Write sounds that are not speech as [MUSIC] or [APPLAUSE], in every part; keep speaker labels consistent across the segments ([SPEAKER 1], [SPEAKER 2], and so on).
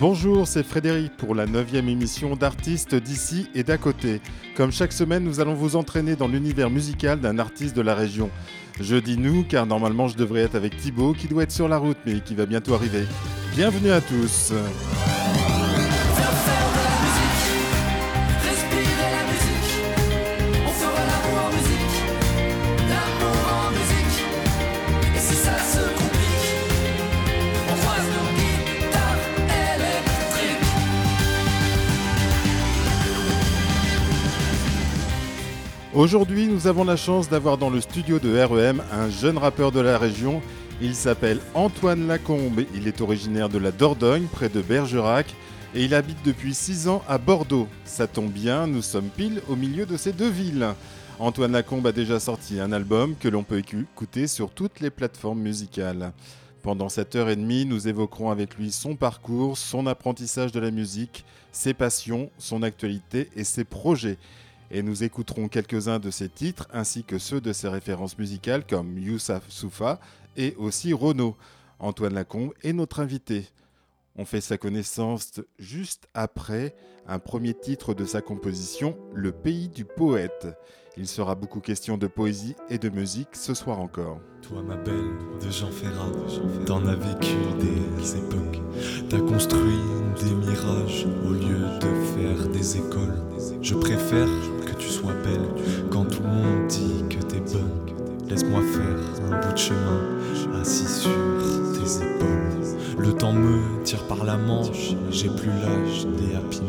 [SPEAKER 1] Bonjour, c'est Frédéric pour la 9 émission d'artistes d'ici et d'à côté. Comme chaque semaine, nous allons vous entraîner dans l'univers musical d'un artiste de la région. Je dis nous car normalement je devrais être avec Thibaut qui doit être sur la route mais qui va bientôt arriver. Bienvenue à tous. Aujourd'hui, nous avons la chance d'avoir dans le studio de REM un jeune rappeur de la région. Il s'appelle Antoine Lacombe. Il est originaire de la Dordogne, près de Bergerac, et il habite depuis 6 ans à Bordeaux. Ça tombe bien, nous sommes pile au milieu de ces deux villes. Antoine Lacombe a déjà sorti un album que l'on peut écouter sur toutes les plateformes musicales. Pendant cette heure et demie, nous évoquerons avec lui son parcours, son apprentissage de la musique, ses passions, son actualité et ses projets et nous écouterons quelques-uns de ses titres ainsi que ceux de ses références musicales comme Youssef Soufa et aussi Renaud. Antoine Lacombe est notre invité. On fait sa connaissance juste après un premier titre de sa composition, Le pays du poète. Il sera beaucoup question de poésie et de musique ce soir encore.
[SPEAKER 2] Toi, ma belle, de Jean Ferrat, t'en as vécu des époques. T'as construit des mirages au lieu de faire des écoles. Je préfère que tu sois belle quand tout le monde dit que t'es bonne. Laisse-moi faire un bout de chemin assis sur tes épaules. Le temps me tire par la manche, j'ai plus l'âge des happy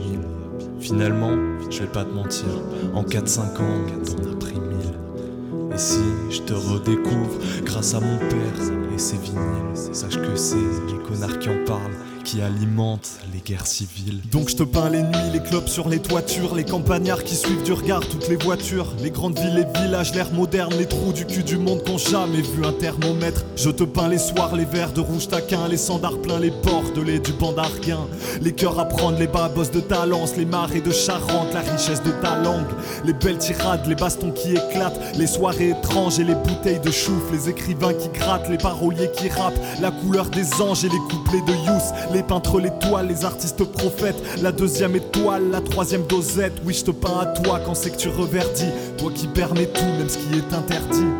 [SPEAKER 2] Finalement, je vais pas te mentir, en 4-5 ans, t'en as pris mille. Et si je te redécouvre grâce à mon père et ses vinyles, sache que c'est les connards qui en parlent qui alimente les guerres civiles.
[SPEAKER 3] Donc je te peins les nuits, les clopes sur les toitures, les campagnards qui suivent du regard toutes les voitures, les grandes villes, les villages, l'air moderne, les trous du cul du monde qu'ont jamais vu un thermomètre. Je te peins les soirs, les verres de rouge taquin, les sandards pleins, les ports de lait du bandarguin, les cœurs à prendre, les babos de Talence, les marées de Charente, la richesse de ta langue, les belles tirades, les bastons qui éclatent, les soirées étranges et les bouteilles de chouf, les écrivains qui grattent, les paroliers qui rappent, la couleur des anges et les couplets de Youss, les peintres, les toiles, les artistes prophètes. La deuxième étoile, la troisième dosette. Oui, je te peins à toi quand c'est que tu reverdis. Toi qui permets tout, même ce qui est interdit.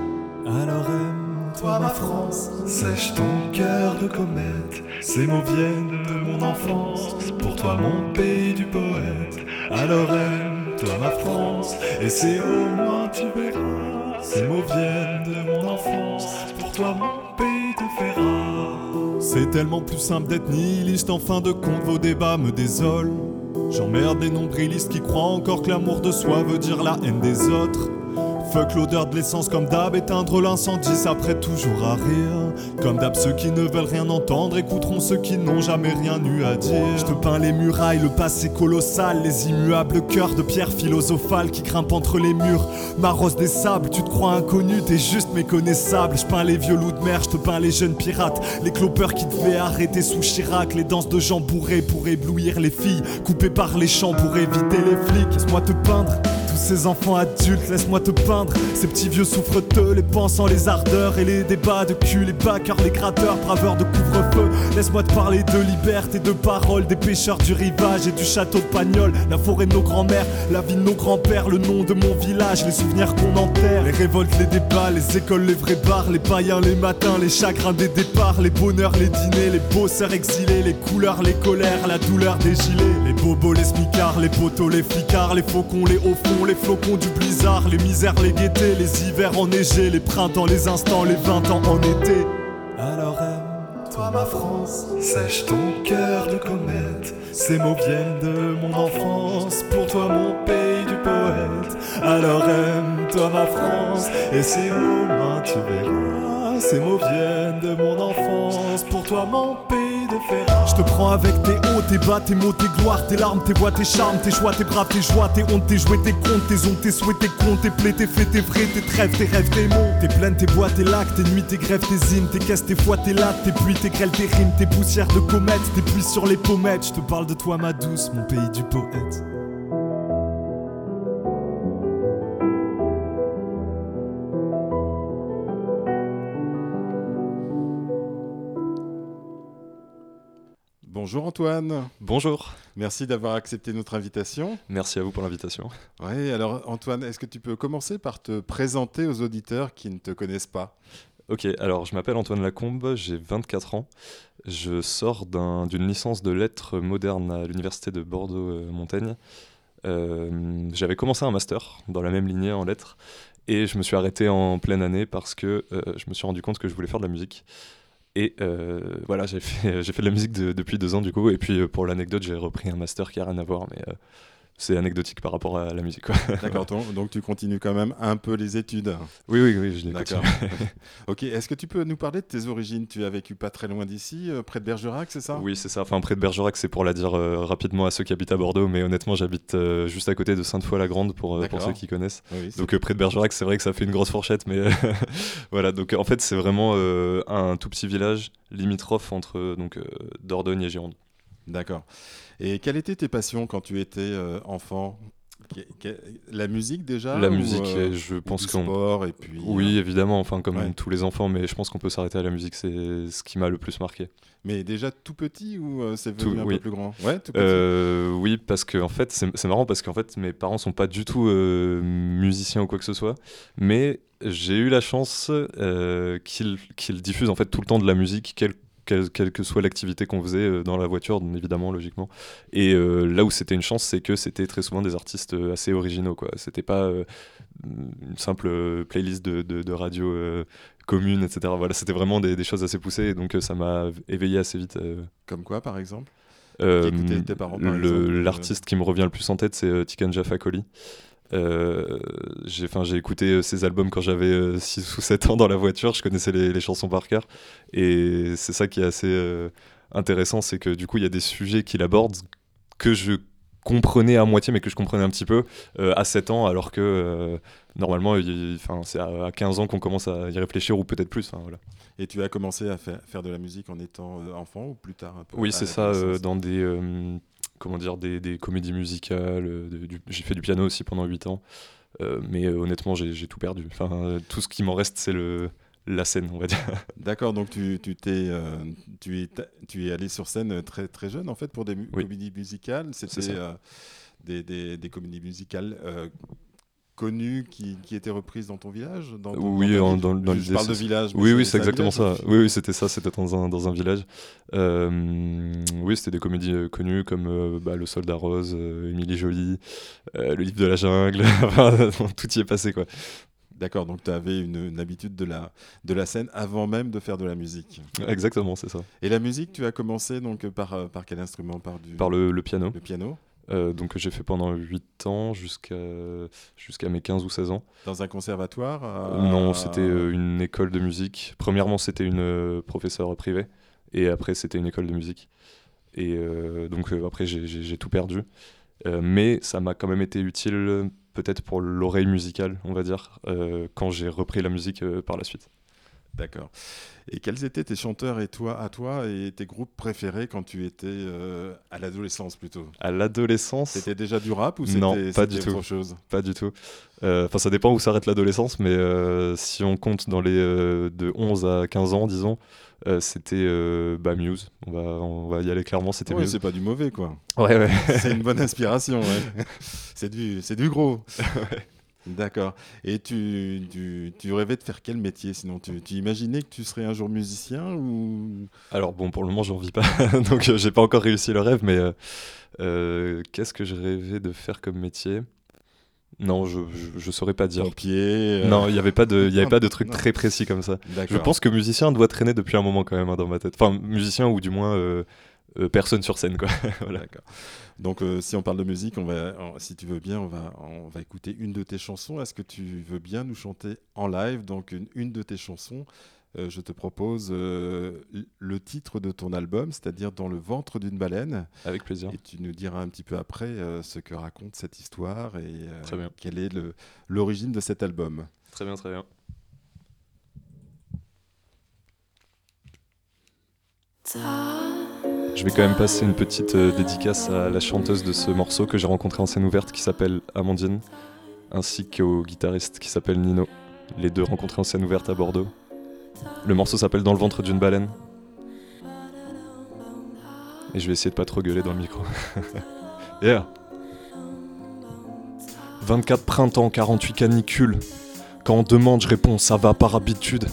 [SPEAKER 2] Alors aime-toi ma France, sèche ton cœur de comète. Ces mots viennent de mon enfance, pour toi mon pays du poète. Alors aime-toi ma France, et c'est au moins tu verras. Ces mots viennent de mon enfance, pour toi mon pays te fera.
[SPEAKER 3] C'est tellement plus simple d'être nihiliste, en fin de compte vos débats me désolent. J'emmerde des nombrilistes qui croient encore que l'amour de soi veut dire la haine des autres. Fuck l'odeur de l'essence comme d'hab, éteindre l'incendie, ça prête toujours à rire. Comme d'hab, ceux qui ne veulent rien entendre écouteront ceux qui n'ont jamais rien eu à dire. Je te peins les murailles, le passé colossal, les immuables cœurs de pierre philosophale qui grimpent entre les murs. Maros des sables, tu te crois inconnu, t'es juste méconnaissable. Je peins les vieux loups de mer, je te peins les jeunes pirates, les clopeurs qui devaient arrêter sous Chirac, les danses de gens bourrés pour éblouir les filles, coupées par les champs pour éviter les flics. Laisse-moi te peindre ces enfants adultes, laisse-moi te peindre. Ces petits vieux souffreteux, les pensants, les ardeurs et les débats de cul, les backers, les gratteurs, braveurs de couvre-feu. Laisse-moi te parler de liberté, de parole, des pêcheurs du rivage et du château de Pagnol, la forêt de nos grands-mères, la vie de nos grands-pères, le nom de mon village, les souvenirs qu'on enterre, les révoltes, les débats, les écoles, les vrais bars, les païens, les matins, les chagrins des départs, les bonheurs, les dîners, les bosseurs exilés, les couleurs, les colères, la douleur des gilets, les bobos, les smicards, les poteaux, les flicards, les faucons, les hauts fonds, les flocons du blizzard, les misères, les gaietés, les hivers enneigés, les printemps, les instants, les vingt ans en été.
[SPEAKER 2] Alors aime-toi ma France, sèche ton cœur de comète. Ces mots viennent de mon enfance, pour toi mon pays du poète. Alors aime-toi ma France, et c'est au moins tu verras. Ces mots viennent de mon enfance, pour toi mon pays de fer.
[SPEAKER 3] Je te prends avec tes hauts, tes bas, tes mots, tes gloires, tes larmes, tes voix, tes charmes, tes choix, tes bras, tes joies, tes hontes, tes jouets, tes comptes, tes ondes, tes souhaits, tes comptes, tes plaies, tes faits, tes vrais, tes trêves, tes rêves, tes mots. Tes plaines, tes bois, tes lacs, tes nuits, tes grèves, tes hymnes, tes caisses, tes fois, tes lattes, tes pluies, tes grêles, tes rimes, tes poussières de comètes, tes pluies sur les pommettes. Je te parle de toi, ma douce, mon pays du poète.
[SPEAKER 1] Bonjour Antoine.
[SPEAKER 4] Bonjour.
[SPEAKER 1] Merci d'avoir accepté notre invitation.
[SPEAKER 4] Merci à vous pour l'invitation.
[SPEAKER 1] Oui, alors Antoine, est-ce que tu peux commencer par te présenter aux auditeurs qui ne te connaissent pas?
[SPEAKER 4] Ok, alors je m'appelle Antoine Lacombe, j'ai 24 ans. Je sors d'une licence de lettres modernes à l'université de Bordeaux-Montaigne. Euh, j'avais commencé un master dans la même lignée en lettres et je me suis arrêté en pleine année parce que euh, je me suis rendu compte que je voulais faire de la musique. Et euh, voilà, j'ai fait, [LAUGHS] de la musique depuis deux ans du coup. Et puis euh, pour l'anecdote, j'ai repris un master qui a rien à voir, euh, c'est anecdotique par rapport à la musique. [LAUGHS]
[SPEAKER 1] D'accord, donc tu continues quand même un peu les études.
[SPEAKER 4] Oui, oui, oui, je l'ai D'accord. [LAUGHS]
[SPEAKER 1] ok, est-ce que tu peux nous parler de tes origines? Tu as vécu pas très loin d'ici, euh, près de Bergerac, c'est ça?
[SPEAKER 4] Oui, c'est ça. Enfin, près de Bergerac, c'est pour la dire euh, rapidement à ceux qui habitent à Bordeaux, mais honnêtement, j'habite euh, juste à côté de Sainte-Foy-la-Grande pour, pour ceux qui connaissent. donc près de Bergerac, c'est vrai que ça fait une grosse fourchette, mais [LAUGHS] voilà. Donc en fait, c'est vraiment un tout petit village limitrophe entre donc Dordogne et Gironde.
[SPEAKER 1] D'accord. Et quelles étaient tes passions quand tu étais euh, enfant? La musique déjà
[SPEAKER 4] La musique, euh, je pense qu'on.
[SPEAKER 1] sport et puis.
[SPEAKER 4] Oui, euh, évidemment, enfin comme tous les enfants, mais je pense qu'on peut s'arrêter à la musique, c'est ce qui m'a le plus marqué.
[SPEAKER 1] Mais déjà tout petit ou c'est venu un peu plus grand?
[SPEAKER 4] Ouais, tout petit. oui, parce que en fait, c'est marrant parce qu'en fait, mes parents sont pas du tout musiciens ou quoi que ce soit, mais j'ai eu la chance qu'ils diffusent en fait tout le temps de la musique, quel quelle, que soit l'activité qu'on faisait euh, dans la voiture, évidemment, logiquement. Et euh, là où c'était une chance, c'est que c'était très souvent des artistes euh, assez originaux, quoi. C'était pas une simple playlist de, de, radio commune, etc. Voilà, c'était vraiment des, choses assez poussées, et donc ça m'a éveillé assez vite.
[SPEAKER 1] Comme quoi, par exemple?
[SPEAKER 4] L'artiste qui me revient le plus en tête, c'est Tikan Jaffa euh, j'ai écouté ses euh, albums quand j'avais 6 euh, ou 7 ans dans la voiture, je connaissais les, chansons par cœur. Et c'est ça qui est assez intéressant, c'est que du coup, il y a des sujets qu'il aborde que je comprenais à moitié, mais que je comprenais un petit peu à 7 ans, alors que normalement, c'est à, 15 ans qu'on commence à y réfléchir, ou peut-être plus. voilà.
[SPEAKER 1] Et tu as commencé à faire, faire de la musique en étant enfant ou plus tard un peu
[SPEAKER 4] Oui, c'est ça, dans des comment dire, des, des comédies musicales. Euh, j'ai fait du piano aussi pendant 8 ans. Euh, mais euh, honnêtement, j'ai tout perdu. Enfin, tout ce qui m'en reste, c'est le, la scène, on va dire. [LAUGHS]
[SPEAKER 1] D'accord, donc tu, tu, t'es, tu, es, tu es allé sur scène très, très jeune, en fait, pour des comédies musicales. C'était des, des, des, comédies musicales connues qui, qui étaient reprises dans ton village dans
[SPEAKER 4] Oui, dans, dans, dans
[SPEAKER 1] Je parle de village.
[SPEAKER 4] Oui, oui, c'est exactement ça. Oui, oui, c'était ça, c'était dans un, dans un village. Euh, oui, c'était des comédies euh, connues comme euh, bah, Le Soldat Rose, Émilie Jolie, Le Livre de la Jungle, [LAUGHS] [LAUGHS] tout y est passé, quoi.
[SPEAKER 1] D'accord, donc tu avais une, habitude de la, de la scène avant même de faire de la musique.
[SPEAKER 4] Exactement, c'est ça.
[SPEAKER 1] Et la musique, tu as commencé donc par, par quel instrument? Par, du...
[SPEAKER 4] par le, le piano.
[SPEAKER 1] Le piano
[SPEAKER 4] euh, donc j'ai fait pendant 8 ans jusqu'à jusqu'à mes 15 ou 16 ans.
[SPEAKER 1] Dans un conservatoire
[SPEAKER 4] euh, Non, c'était euh, une école de musique. Premièrement, c'était une professeure privée et après c'était une école de musique. Et donc après j'ai tout perdu. mais ça m'a quand même été utile peut-être pour l'oreille musicale, on va dire, quand j'ai repris la musique par la suite.
[SPEAKER 1] D'accord. Et quels étaient tes chanteurs et toi, à toi et tes groupes préférés quand tu étais euh, à l'adolescence plutôt?
[SPEAKER 4] À l'adolescence
[SPEAKER 1] C'était déjà du rap ou c'était
[SPEAKER 4] tout.
[SPEAKER 1] chose?
[SPEAKER 4] Pas du tout. Euh, enfin, ça dépend où s'arrête l'adolescence, mais euh, si on compte dans les de 11 à 15 ans, disons, c'était bah, Muse. On va, on va y aller clairement, c'était
[SPEAKER 1] ouais,
[SPEAKER 4] Muse.
[SPEAKER 1] C'est pas du mauvais, quoi.
[SPEAKER 4] Ouais, ouais.
[SPEAKER 1] c'est une bonne inspiration, ouais. [LAUGHS] c'est du, du gros. ouais. D'accord. Et tu, tu, rêvais de faire quel métier sinon tu, tu, imaginais que tu serais un jour musicien ou?
[SPEAKER 4] Alors bon, pour le moment, j'en vis pas, [LAUGHS] donc euh, j'ai pas encore réussi le rêve. Mais euh, euh, qu'est-ce que je rêvais de faire comme métier? Non, je, je, saurais pas dire.
[SPEAKER 1] Pompier.
[SPEAKER 4] Non, il n'y avait pas de, il avait pas de truc [LAUGHS] très précis comme ça. Je pense que musicien doit traîner depuis un moment quand même hein, dans ma tête. Enfin, musicien ou du moins personne sur scène quoi. [LAUGHS] voilà.
[SPEAKER 1] Donc, euh, si on parle de musique, on va, si tu veux bien, on va, on va écouter une de tes chansons. Est-ce que tu veux bien nous chanter en live? Donc, une, une de tes chansons. Euh, je te propose euh, le titre de ton album, c'est-à-dire Dans le ventre d'une baleine.
[SPEAKER 4] Avec plaisir.
[SPEAKER 1] Et tu nous diras un petit peu après ce que raconte cette histoire et quelle est l'origine de cet album.
[SPEAKER 4] Très bien, très bien. Je vais quand même passer une petite euh, dédicace à la chanteuse de ce morceau que j'ai rencontré en scène ouverte qui s'appelle Amandine, ainsi qu'au guitariste qui s'appelle Nino, les deux rencontrés en scène ouverte à Bordeaux. Le morceau s'appelle Dans le ventre d'une baleine.
[SPEAKER 3] Et je vais essayer de pas trop gueuler dans le micro. [LAUGHS] yeah 24 printemps, 48 canicules. Quand on demande, je réponds, ça va par habitude.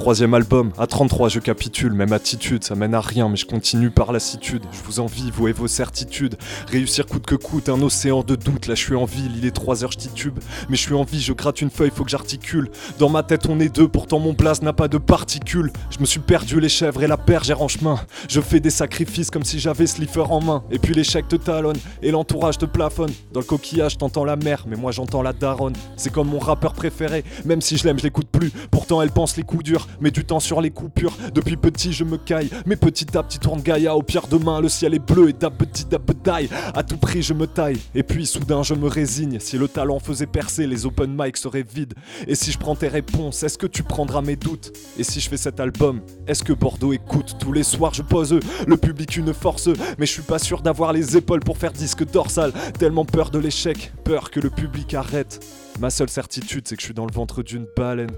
[SPEAKER 3] Troisième album, à 33 je capitule, même attitude, ça mène à rien, mais je continue par lassitude. Je vous envie, vous et vos certitudes. Réussir coûte que coûte, un océan de doute. Là je suis en ville, il est 3 heures, je titube. Mais je suis en vie, je gratte une feuille, faut que j'articule. Dans ma tête on est deux, pourtant mon place n'a pas de particules. Je me suis perdu les chèvres et la perge en chemin. Je fais des sacrifices comme si j'avais Slipper en main. Et puis l'échec te talonne et l'entourage te plafonne. Dans le coquillage t'entends la mer, mais moi j'entends la daronne. C'est comme mon rappeur préféré, même si je l'aime, je l'écoute plus. Pourtant elle pense les coups durs mais du temps sur les coupures. Depuis petit, je me caille, mais petit à petit tourne Gaïa. Au pire demain, le ciel est bleu et d'ab petit taille. À tout prix, je me taille, et puis soudain, je me résigne. Si le talent faisait percer, les open mic seraient vides. Et si je prends tes réponses, est-ce que tu prendras mes doutes? Et si je fais cet album, est-ce que Bordeaux écoute? Tous les soirs, je pose le public une force, mais je suis pas sûr d'avoir les épaules pour faire disque dorsal. Tellement peur de l'échec, peur que le public arrête. Ma seule certitude, c'est que je suis dans le ventre d'une baleine.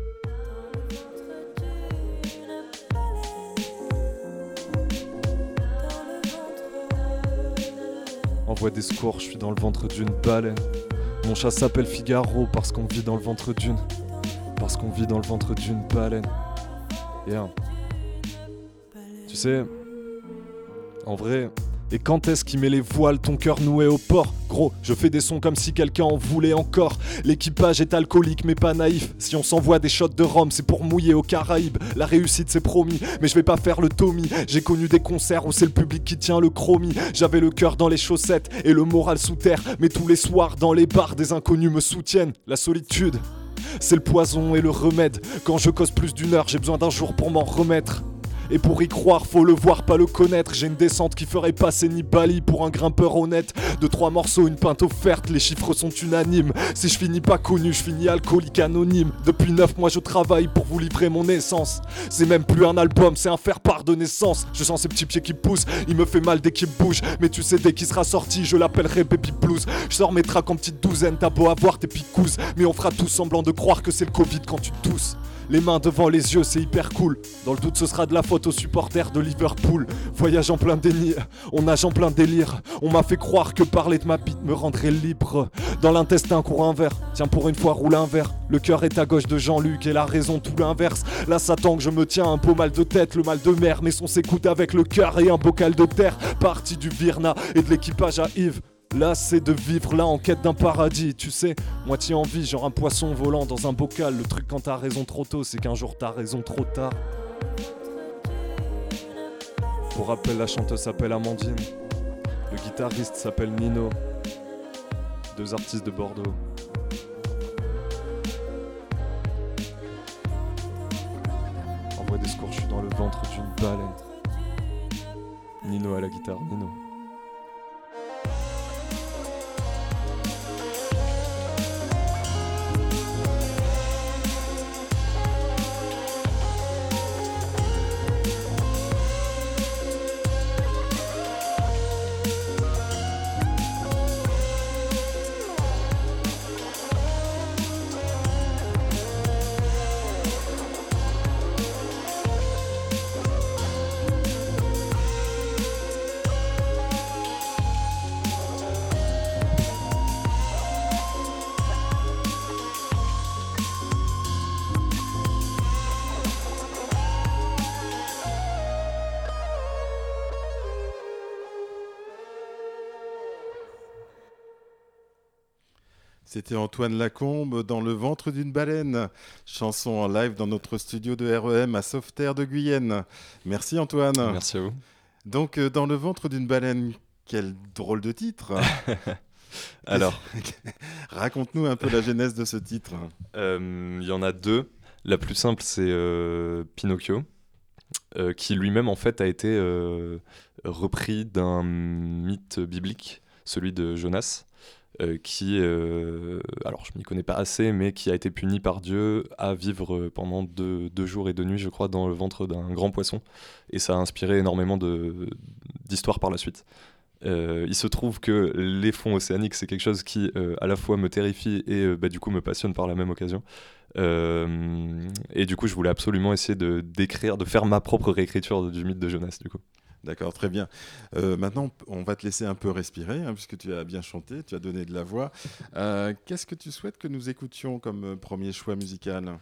[SPEAKER 3] Envoie des secours, je suis dans le ventre d'une baleine. Mon chat s'appelle Figaro parce qu'on vit dans le ventre d'une. Parce qu'on vit dans le ventre d'une baleine. Tu sais, en vrai, et quand est-ce qu'il met les voiles, ton cœur noué au port? Gros, je fais des sons comme si quelqu'un en voulait encore. L'équipage est alcoolique mais pas naïf. Si on s'envoie des shots de rhum, c'est pour mouiller aux Caraïbes. La réussite c'est promis, mais je vais pas faire le Tommy. J'ai connu des concerts où c'est le public qui tient le chromie. J'avais le cœur dans les chaussettes et le moral sous terre. Mais tous les soirs dans les bars, des inconnus me soutiennent. La solitude. C'est le poison et le remède. Quand je cause plus d'une heure, j'ai besoin d'un jour pour m'en remettre. Et pour y croire, faut le voir, pas le connaître. J'ai une descente qui ferait passer Nibali pour un grimpeur honnête. De trois morceaux, une pinte offerte, les chiffres sont unanimes. Si je finis pas connu, je finis alcoolique anonyme. Depuis neuf mois, je travaille pour vous livrer mon essence. C'est même plus un album, c'est un faire-part de naissance. Je sens ces petits pieds qui poussent, il me fait mal dès qu'il bouge. Mais tu sais, dès qu'il sera sorti, je l'appellerai Baby Blues. Je sors mes tracks en petite douzaine, t'as beau avoir tes picouses. Mais on fera tout semblant de croire que c'est le Covid quand tu tousses. Les mains devant les yeux, c'est hyper cool. Dans le doute, ce sera de la faute aux supporters de Liverpool. Voyage en plein déni, on nage en plein délire. On m'a fait croire que parler de ma bite me rendrait libre. Dans l'intestin court un verre, tiens pour une fois roule un verre. Le cœur est à gauche de Jean-Luc et la raison tout l'inverse. Là, ça que je me tiens un peu mal de tête, le mal de mer, mais son s'écoute avec le cœur et un bocal de terre. Parti du Virna et de l'équipage à Yves. Là, c'est de vivre là en quête d'un paradis, tu sais. Moitié en vie, genre un poisson volant dans un bocal. Le truc quand t'as raison trop tôt, c'est qu'un jour t'as raison trop tard. Pour rappel, la chanteuse s'appelle Amandine. Le guitariste s'appelle Nino. Deux artistes de Bordeaux. Envoie des secours, je suis dans le ventre d'une baleine. Nino à la guitare, Nino.
[SPEAKER 1] C'était Antoine Lacombe dans le ventre d'une baleine, chanson en live dans notre studio de REM à Sauveterre de Guyenne. Merci Antoine.
[SPEAKER 3] Merci à vous.
[SPEAKER 1] Donc euh, dans le ventre d'une baleine, quel drôle de titre. [LAUGHS]
[SPEAKER 3] Alors, [LAUGHS]
[SPEAKER 1] raconte-nous un peu la genèse de ce titre.
[SPEAKER 3] Euh, il y en a deux. La plus simple, c'est euh, Pinocchio, qui lui-même en fait a été repris d'un mythe biblique, celui de Jonas. Euh, qui, euh, alors je m'y connais pas assez, mais qui a été puni par Dieu à vivre pendant deux, jours et deux nuits, je crois, dans le ventre d'un grand poisson. Et ça a inspiré énormément d'histoires par la suite. Euh, il se trouve que les fonds océaniques, c'est quelque chose qui à la fois me terrifie et bah, du coup me passionne par la même occasion. et du coup, je voulais absolument essayer de d'écrire, de faire ma propre réécriture du mythe de Jonas, du coup.
[SPEAKER 1] D'accord, très bien. Euh, maintenant, on va te laisser un peu respirer, hein, puisque tu as bien chanté, tu as donné de la voix. Euh, qu'est-ce que tu souhaites que nous écoutions comme euh, premier choix musical?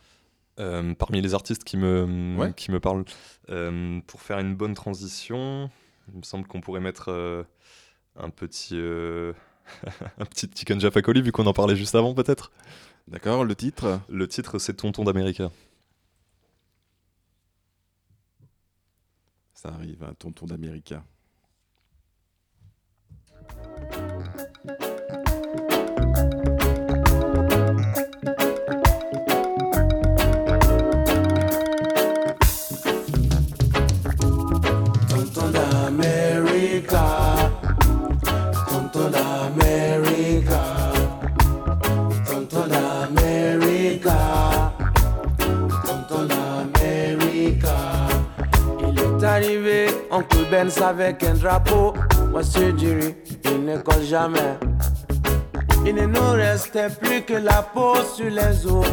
[SPEAKER 4] Parmi les artistes qui me, qui me parlent, pour faire une bonne transition, il me semble qu'on pourrait mettre un petit, [LAUGHS] un petit Chicken Jaffa vu qu'on en parlait juste avant, peut-être?
[SPEAKER 1] D'accord, le titre?
[SPEAKER 4] Le titre, c'est Tonton d'América.
[SPEAKER 1] Ça arrive, un tonton d'Américain.
[SPEAKER 5] Benz avec un drapeau. Moi, c'est Jerry, il ne colle jamais. Il ne nous restait plus que la peau sur les os.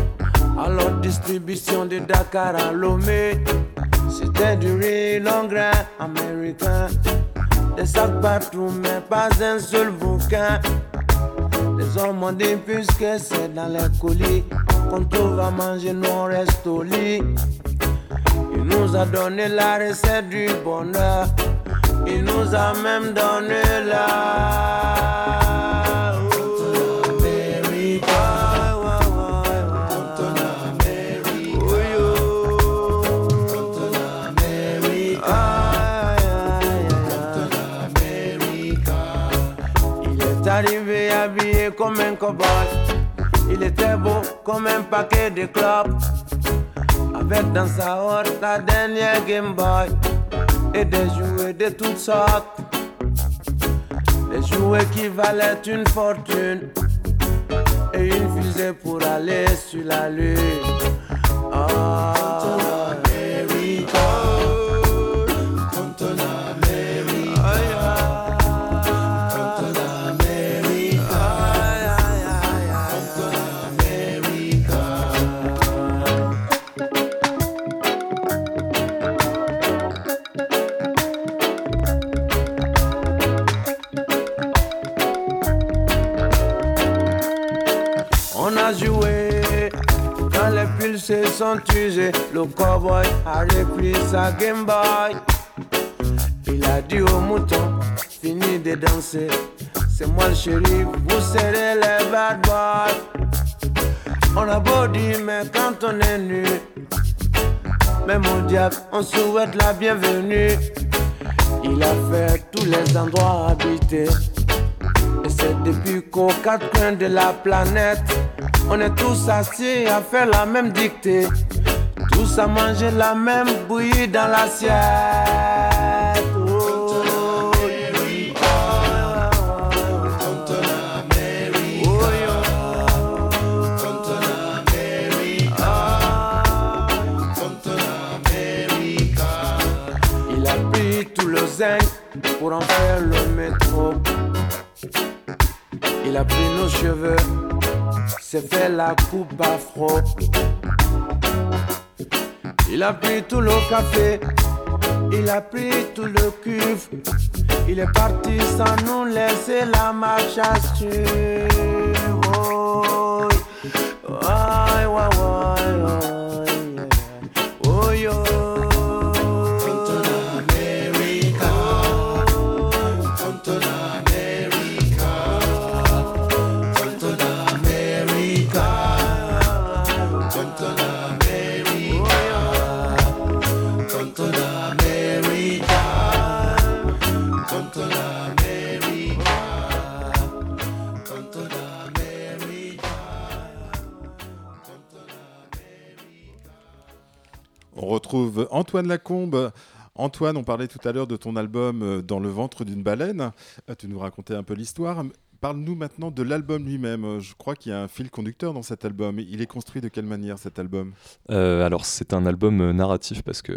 [SPEAKER 5] Alors, distribution de Dakar à Lomé. C'était du riz grain américain. Des sacs partout, mais pas un seul bouquin. Les hommes ont dit, puisque c'est dans les colis, quand on va manger, nous on reste au lit. Il nous a donné la recette du bonheur. Il nous a même donné la. Il est arrivé habillé comme un cowboy. Il était beau comme un paquet de clopes avec dans sa horte la dernière Game Boy des jouets de toutes sortes. Des jouets qui valaient une fortune et une fusée pour aller sur la lune. Oh. Se sont usés. Le cowboy a repris sa Game Boy. Il a dit au mouton, fini de danser. C'est moi le shérif, vous serez les bad boys. On a beau dire, mais quand on est nu, même au diable, on souhaite la bienvenue. Il a fait tous les endroits habités. Et c'est depuis qu'aux quatre coins de la planète, on est tous assis à faire la même dictée. Tous à manger la même bouillie dans l'assiette. Il a pris tout le zinc pour en faire le métro. Il a pris nos cheveux s'est fait la coupe afro. Il a pris tout le café, il a pris tout le cuve. Il est parti sans nous laisser la marche à suivre.
[SPEAKER 1] Retrouve Antoine Lacombe. Antoine, on parlait tout à l'heure de ton album euh, Dans le ventre d'une baleine. Euh, tu nous racontais un peu l'histoire. Parle-nous maintenant de l'album lui-même. Euh, je crois qu'il y a un fil conducteur dans cet album. Il est construit de quelle manière cet album?
[SPEAKER 4] Alors c'est un album narratif parce que,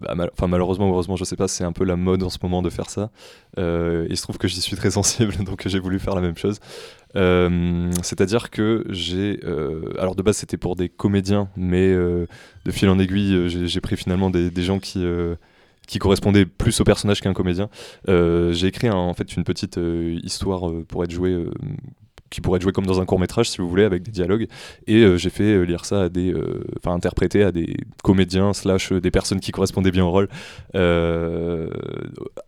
[SPEAKER 4] bah, malheureusement, heureusement, je sais pas, c'est un peu la mode en ce moment de faire ça. il se trouve que j'y suis très sensible, [LAUGHS] donc j'ai voulu faire la même chose. C'est-à-dire que j'ai. Alors de base, c'était pour des comédiens, mais de fil en aiguille, j'ai pris finalement des, gens qui, qui correspondait plus au personnage qu'un comédien. j'ai écrit en fait une petite histoire pour être jouée qui pourrait être joué comme dans un court métrage si vous voulez avec des dialogues. Et euh, j'ai fait euh, lire ça à des euh, enfin interpréter à des comédiens slash des personnes qui correspondaient bien au rôle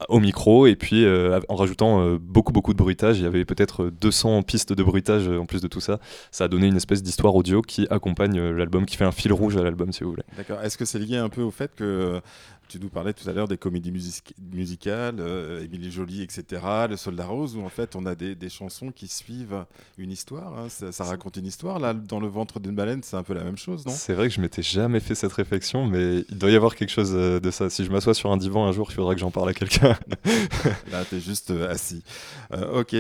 [SPEAKER 4] au micro. Et puis en rajoutant beaucoup beaucoup de bruitage il y avait peut-être 200 pistes de bruitage en plus de tout ça ça a donné une espèce d'histoire audio qui accompagne l'album qui fait un fil rouge à l'album si vous voulez.
[SPEAKER 1] D'accord. Est-ce que c'est lié un peu au fait que tu nous parlais tout à l'heure des comédies musicales, euh, Émilie Jolie, etc., Le Soldat Rose, où en fait on a des, chansons qui suivent une histoire. Hein. Ça, raconte une histoire. Là, dans le ventre d'une baleine, c'est un peu la même chose, non?
[SPEAKER 4] C'est vrai que je m'étais jamais fait cette réflexion, mais il doit y avoir quelque chose euh, de ça. Si je m'assois sur un divan un jour, il faudra que j'en parle à quelqu'un. [LAUGHS]
[SPEAKER 1] là, tu es juste euh, assis. ok.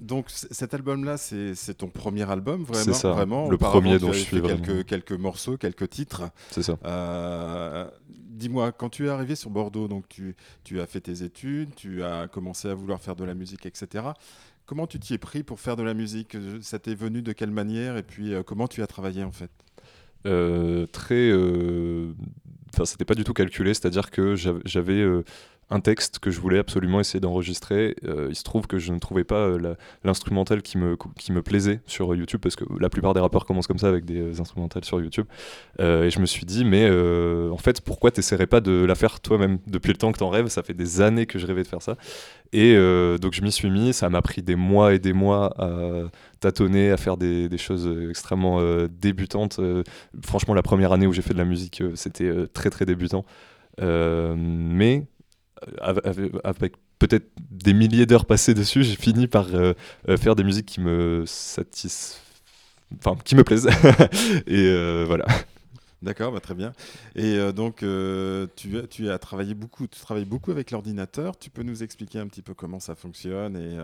[SPEAKER 1] donc cet album-là, c'est ton premier album, vraiment? C'est
[SPEAKER 4] ça.
[SPEAKER 1] Vraiment.
[SPEAKER 4] Le premier dont je suis
[SPEAKER 1] quelques, quelques morceaux, quelques titres.
[SPEAKER 4] C'est ça
[SPEAKER 1] dis-moi, quand tu es arrivé sur Bordeaux, donc tu, as fait tes études, tu as commencé à vouloir faire de la musique, etc. Comment tu t'y es pris pour faire de la musique? Ça t'est venu de quelle manière? Et puis, euh, comment tu as travaillé en fait?
[SPEAKER 4] Euh, Très. Euh... Enfin, c'était pas du tout calculé, c'est-à-dire que j'avais un texte que je voulais absolument essayer d'enregistrer. Euh, il se trouve que je ne trouvais pas euh, l'instrumental qui me, plaisait sur YouTube, parce que la plupart des rappeurs commencent comme ça avec des euh, instrumentales sur YouTube. et je me suis dit, mais en fait, pourquoi t'essaierais pas de la faire toi-même Depuis le temps que t'en rêves, ça fait des années que je rêvais de faire ça. Et donc je m'y suis mis, ça m'a pris des mois et des mois à tâtonner, à faire des choses extrêmement débutantes. franchement, la première année où j'ai fait de la musique, c'était très très débutant. mais avec peut-être des milliers d'heures passées dessus, j'ai fini par euh, euh, faire des musiques qui me satisfont, enfin qui me plaisent. [LAUGHS] et euh, voilà.
[SPEAKER 1] D'accord, bah, très bien. Et donc, tu, tu, as travaillé beaucoup, tu travailles beaucoup avec l'ordinateur. Tu peux nous expliquer un petit peu comment ça fonctionne et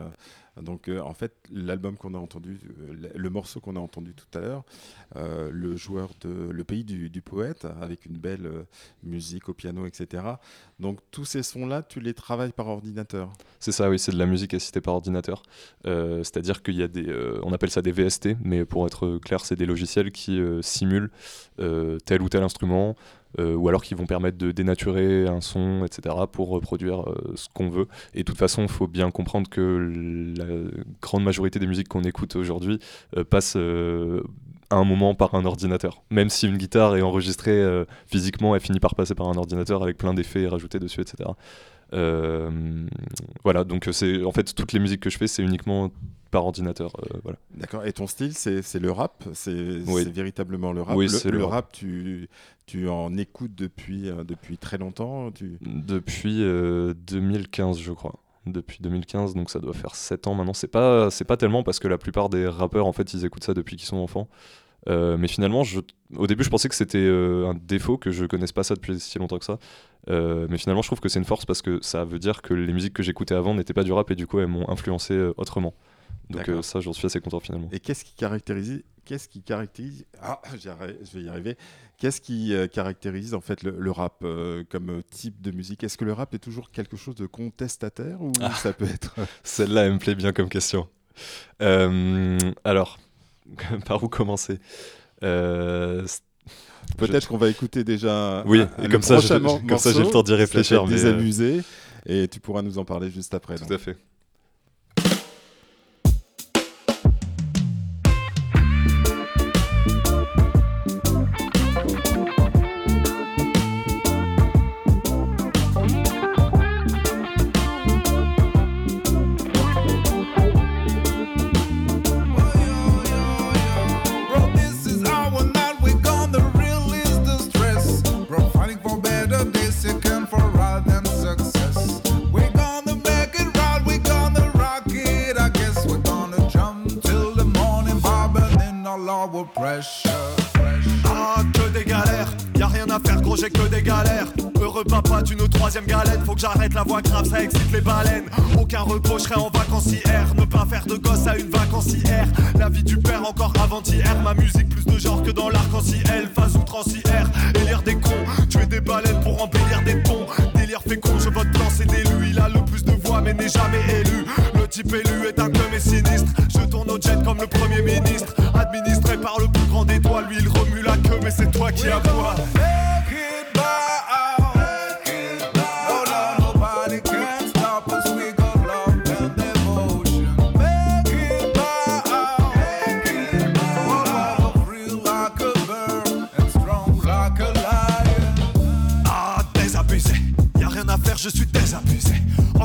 [SPEAKER 1] donc, euh, en fait, l'album qu'on a entendu, euh, le morceau qu'on a entendu tout à l'heure, euh, le joueur de Le Pays du, poète, avec une belle musique au piano, etc. Donc, tous ces sons-là, tu les travailles par ordinateur
[SPEAKER 4] C'est ça, oui, c'est de la musique assistée par ordinateur. C'est-à-dire qu'il y a des. on appelle ça des VST, mais pour être clair, c'est des logiciels qui simulent tel ou tel instrument. Euh, ou alors qui vont permettre de dénaturer un son, etc., pour reproduire euh, ce qu'on veut. Et de toute façon, il faut bien comprendre que la grande majorité des musiques qu'on écoute aujourd'hui euh, passent à un moment par un ordinateur. Même si une guitare est enregistrée physiquement, elle finit par passer par un ordinateur avec plein d'effets rajoutés dessus, etc. voilà, donc c'est en fait toutes les musiques que je fais, c'est uniquement par ordinateur. voilà.
[SPEAKER 1] D'accord. Et ton style, c'est le rap? C'est véritablement le rap?
[SPEAKER 4] Oui,
[SPEAKER 1] le,
[SPEAKER 4] le,
[SPEAKER 1] le, rap, tu, tu en écoutes depuis, euh, depuis très longtemps? Tu...
[SPEAKER 4] Depuis 2015, euh, je crois. Depuis 2015, donc ça doit faire 7 ans maintenant. C'est pas, c'est pas tellement parce que la plupart des rappeurs, en fait, ils écoutent ça depuis qu'ils sont enfants. Euh, mais finalement, je, au début, je pensais que c'était un défaut, que je connaisse pas ça depuis si longtemps que ça. mais finalement, je trouve que c'est une force parce que ça veut dire que les musiques que j'écoutais avant n'étaient pas du rap et du coup, elles m'ont influencé autrement. Donc ça, j'en suis assez content finalement.
[SPEAKER 1] Et qu'est-ce qui caractérise Qu'est-ce qui caractérise Ah, je vais y arriver. Qu'est-ce qui euh, caractérise en fait le, rap euh, comme type de musique? Est-ce que le rap est toujours quelque chose de contestataire ou ah. ça peut être [LAUGHS]
[SPEAKER 4] Celle-là, elle me plaît bien comme question. Euh, alors, [LAUGHS] par où commencer?
[SPEAKER 1] Peut-être qu'on va écouter déjà.
[SPEAKER 4] Oui, et comme ça, comme ça, j'ai le temps d'y réfléchir.
[SPEAKER 1] Mais Désamuser, et tu pourras nous en parler juste après.
[SPEAKER 4] Tout à fait.
[SPEAKER 6] Ah, que des galères, y a rien à faire, gros, j'ai que des galères. Heureux papa d'une troisième galette, faut que j'arrête la voix grave, ça excite les baleines. Aucun repos, je en vacances hier. Ne pas faire de gosse à une vacance hier. La vie du père encore avant-hier. Ma musique plus de genre que dans l'arc-en-ciel. Phase outrancière, élire des cons. Tuer des baleines pour embellir des tons. Délire fécond, je vote blanc, c'est d'élu. Il a le plus de voix, mais n'est jamais élu. Type élu est un peu mes sinistre. Je tourne au jet comme le premier ministre. Administré par le plus grand des doigts. Lui, il remue la queue, mais c'est toi qui aboies.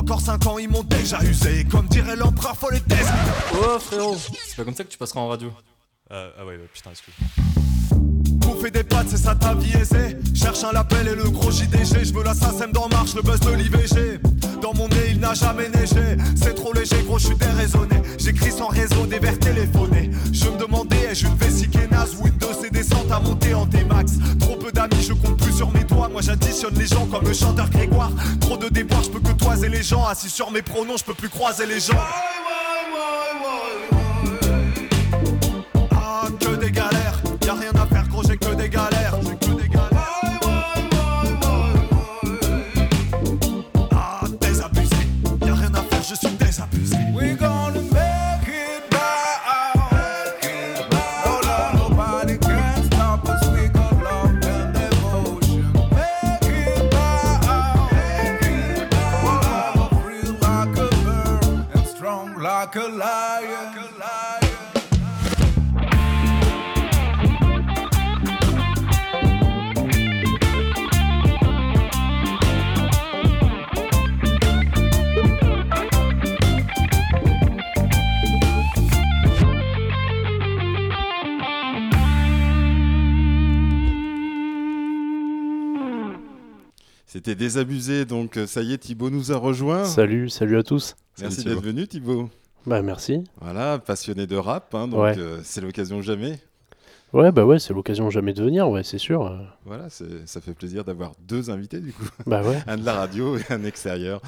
[SPEAKER 6] Encore 5 ans, ils m'ont déjà usé. Comme dirait l'empereur, faut les taiser.
[SPEAKER 7] Oh frérot, c'est pas comme ça que tu passeras en radio.
[SPEAKER 4] ah ouais, ouais putain, excuse.
[SPEAKER 6] Bouffer des pâtes, c'est ça ta vie aisée. Cherche un label et le gros JDG. Je veux la SACEM dans marche, le buzz de l'IVG. Dans mon nez, il n'a jamais neigé. C'est trop léger, gros, je suis déraisonné. J'écris sans réseau, des verres téléphonés. Je me demandais, ai-je une vessie qui est naze ou une des descentes à monter en T-Max? Trop peu d'amis, je compte plus sur mes doigts. Moi, j'additionne les gens comme le chanteur Grégoire. Trop de déboires, je peux que toiser les gens. Assis sur mes pronoms, je peux plus croiser les gens. Ah, que des galères.
[SPEAKER 1] C'était désabusé, donc euh, ça y est, Thibaut nous a rejoint.
[SPEAKER 8] Salut, salut à tous.
[SPEAKER 1] Merci d'être venu, Thibaut.
[SPEAKER 8] Bah merci.
[SPEAKER 1] Voilà, passionné de rap, hein, donc
[SPEAKER 8] Ouais.
[SPEAKER 1] euh, c'est l'occasion jamais.
[SPEAKER 8] Ouais, bah ouais, c'est l'occasion jamais de venir, ouais, c'est sûr. euh.
[SPEAKER 1] Voilà, c'est- ça fait plaisir d'avoir deux invités du coup,
[SPEAKER 8] Bah ouais. [LAUGHS]
[SPEAKER 1] un de la radio et un extérieur.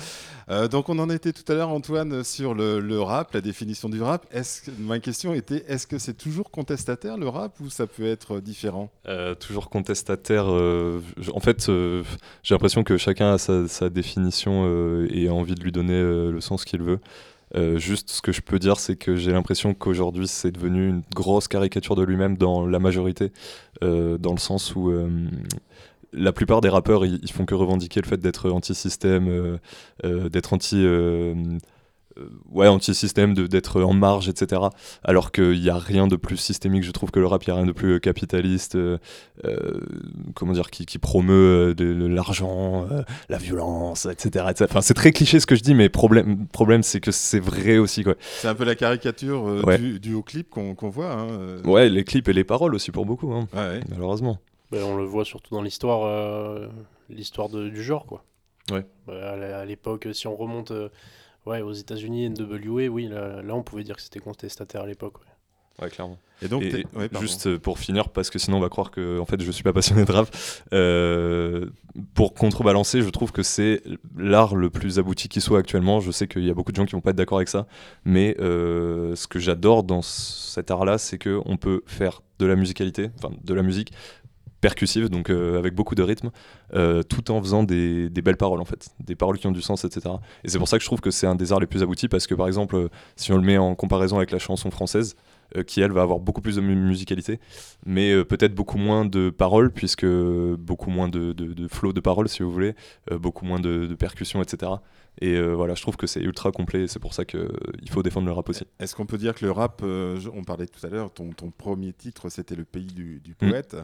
[SPEAKER 1] Euh, donc on en était tout à l'heure, Antoine, sur le, le rap, la définition du rap. Est-ce ma question était, est-ce que c'est toujours contestataire le rap ou ça peut être différent?
[SPEAKER 4] Euh, toujours contestataire. euh, en fait, euh, j'ai l'impression que chacun a sa, sa définition euh, et a envie de lui donner euh, le sens qu'il veut. Euh, juste, ce que je peux dire, c'est que j'ai l'impression qu'aujourd'hui, c'est devenu une grosse caricature de lui-même dans la majorité, euh, dans le sens où euh, la plupart des rappeurs, ils, font que revendiquer le fait d'être anti-système, d'être anti. Ouais, anti-système, de- d'être en marge, etc. Alors qu'il n'y a rien de plus systémique, je trouve, que le rap, il n'y a rien de plus euh, capitaliste, euh, euh, comment dire, qui, qui promeut euh, de, de l'argent, euh, la violence, etc. etc. Enfin, c'est très cliché ce que je dis, mais problème, problème c'est que c'est vrai aussi, quoi.
[SPEAKER 1] C'est un peu la caricature euh,
[SPEAKER 4] Ouais.
[SPEAKER 1] du, du haut clip qu'on qu'on voit. hein, euh.
[SPEAKER 4] Ouais, les clips et les paroles aussi pour beaucoup, hein,
[SPEAKER 1] Ouais, ouais.
[SPEAKER 4] malheureusement.
[SPEAKER 8] Bah, on le voit surtout dans l'histoire euh, l'histoire du genre, quoi.
[SPEAKER 4] Ouais.
[SPEAKER 8] Bah, à l'époque, si on remonte euh, ouais, aux États-Unis, NWA, oui, là, là, on pouvait dire que c'était contestataire à l'époque. ouais.
[SPEAKER 4] Ouais, clairement.
[SPEAKER 1] Et donc,
[SPEAKER 4] Et-
[SPEAKER 1] ouais,
[SPEAKER 4] juste euh, pour finir, parce que sinon on va croire que en fait je suis pas passionné de rap. euh, pour contrebalancer, je trouve que c'est l'art le plus abouti qui soit actuellement. Je sais qu'il y a beaucoup de gens qui vont pas être d'accord avec ça, mais euh, ce que j'adore dans cet art-là, c'est que on peut faire de la musicalité, enfin de la musique percussive, donc euh, avec beaucoup de rythme, euh, tout en faisant des, belles paroles en fait, des paroles qui ont du sens, etc. Et c'est pour ça que je trouve que c'est un des arts les plus aboutis parce que par exemple, euh, si on le met en comparaison avec la chanson française, qui elle va avoir beaucoup plus de mu- musicalité, mais peut-être beaucoup moins de paroles, puisque beaucoup moins de, de, de flow de paroles, si vous voulez, beaucoup moins de, de percussions, etc. Et euh, voilà, je trouve que c'est ultra complet, et c'est pour ça qu'il faut défendre le rap aussi.
[SPEAKER 1] Est-ce qu'on peut dire que le rap, euh, on parlait tout à l'heure, ton, ton premier titre c'était le pays du, du
[SPEAKER 4] Mm.
[SPEAKER 1] poète.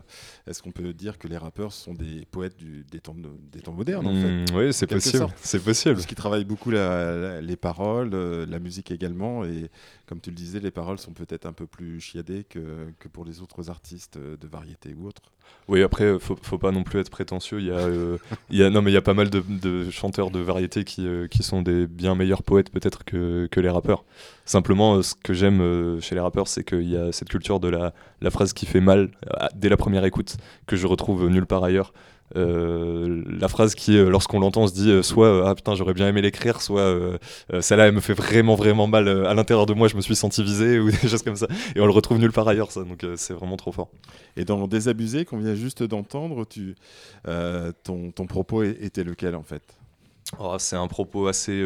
[SPEAKER 1] Est-ce qu'on peut dire que les rappeurs sont des poètes du- des, temps, de- des temps modernes en fait?
[SPEAKER 4] Mm, oui, c'est possible. C'est possible.
[SPEAKER 1] Parce qu'ils travaillent beaucoup la- la- les paroles, euh, la musique également, et comme tu le disais, les paroles sont peut-être un peu plus chiadées que, que pour les autres artistes euh, de variété ou autres.
[SPEAKER 4] Oui, après, euh, faut, faut pas non plus être prétentieux. Il y a, euh, il y a, non, mais il y a pas mal de, chanteurs de variété qui, qui sont des bien meilleurs poètes peut-être que, que les rappeurs. Simplement, ce que j'aime chez les rappeurs, c'est qu'il y a cette culture de la, la phrase qui fait mal dès la première écoute que je retrouve nulle part ailleurs. Euh, la phrase qui, euh, lorsqu'on l'entend, on se dit euh, soit ah putain j'aurais bien aimé l'écrire, soit celle-là elle me fait vraiment vraiment mal à l'intérieur de moi, je me suis senti visé ou [LAUGHS] des choses comme ça. Et on le retrouve nulle part ailleurs, ça. Donc c'est vraiment trop fort.
[SPEAKER 1] Et dans Désabusé, qu'on vient juste d'entendre, tu, ton, ton propos était lequel en fait?
[SPEAKER 4] Oh, c'est un propos assez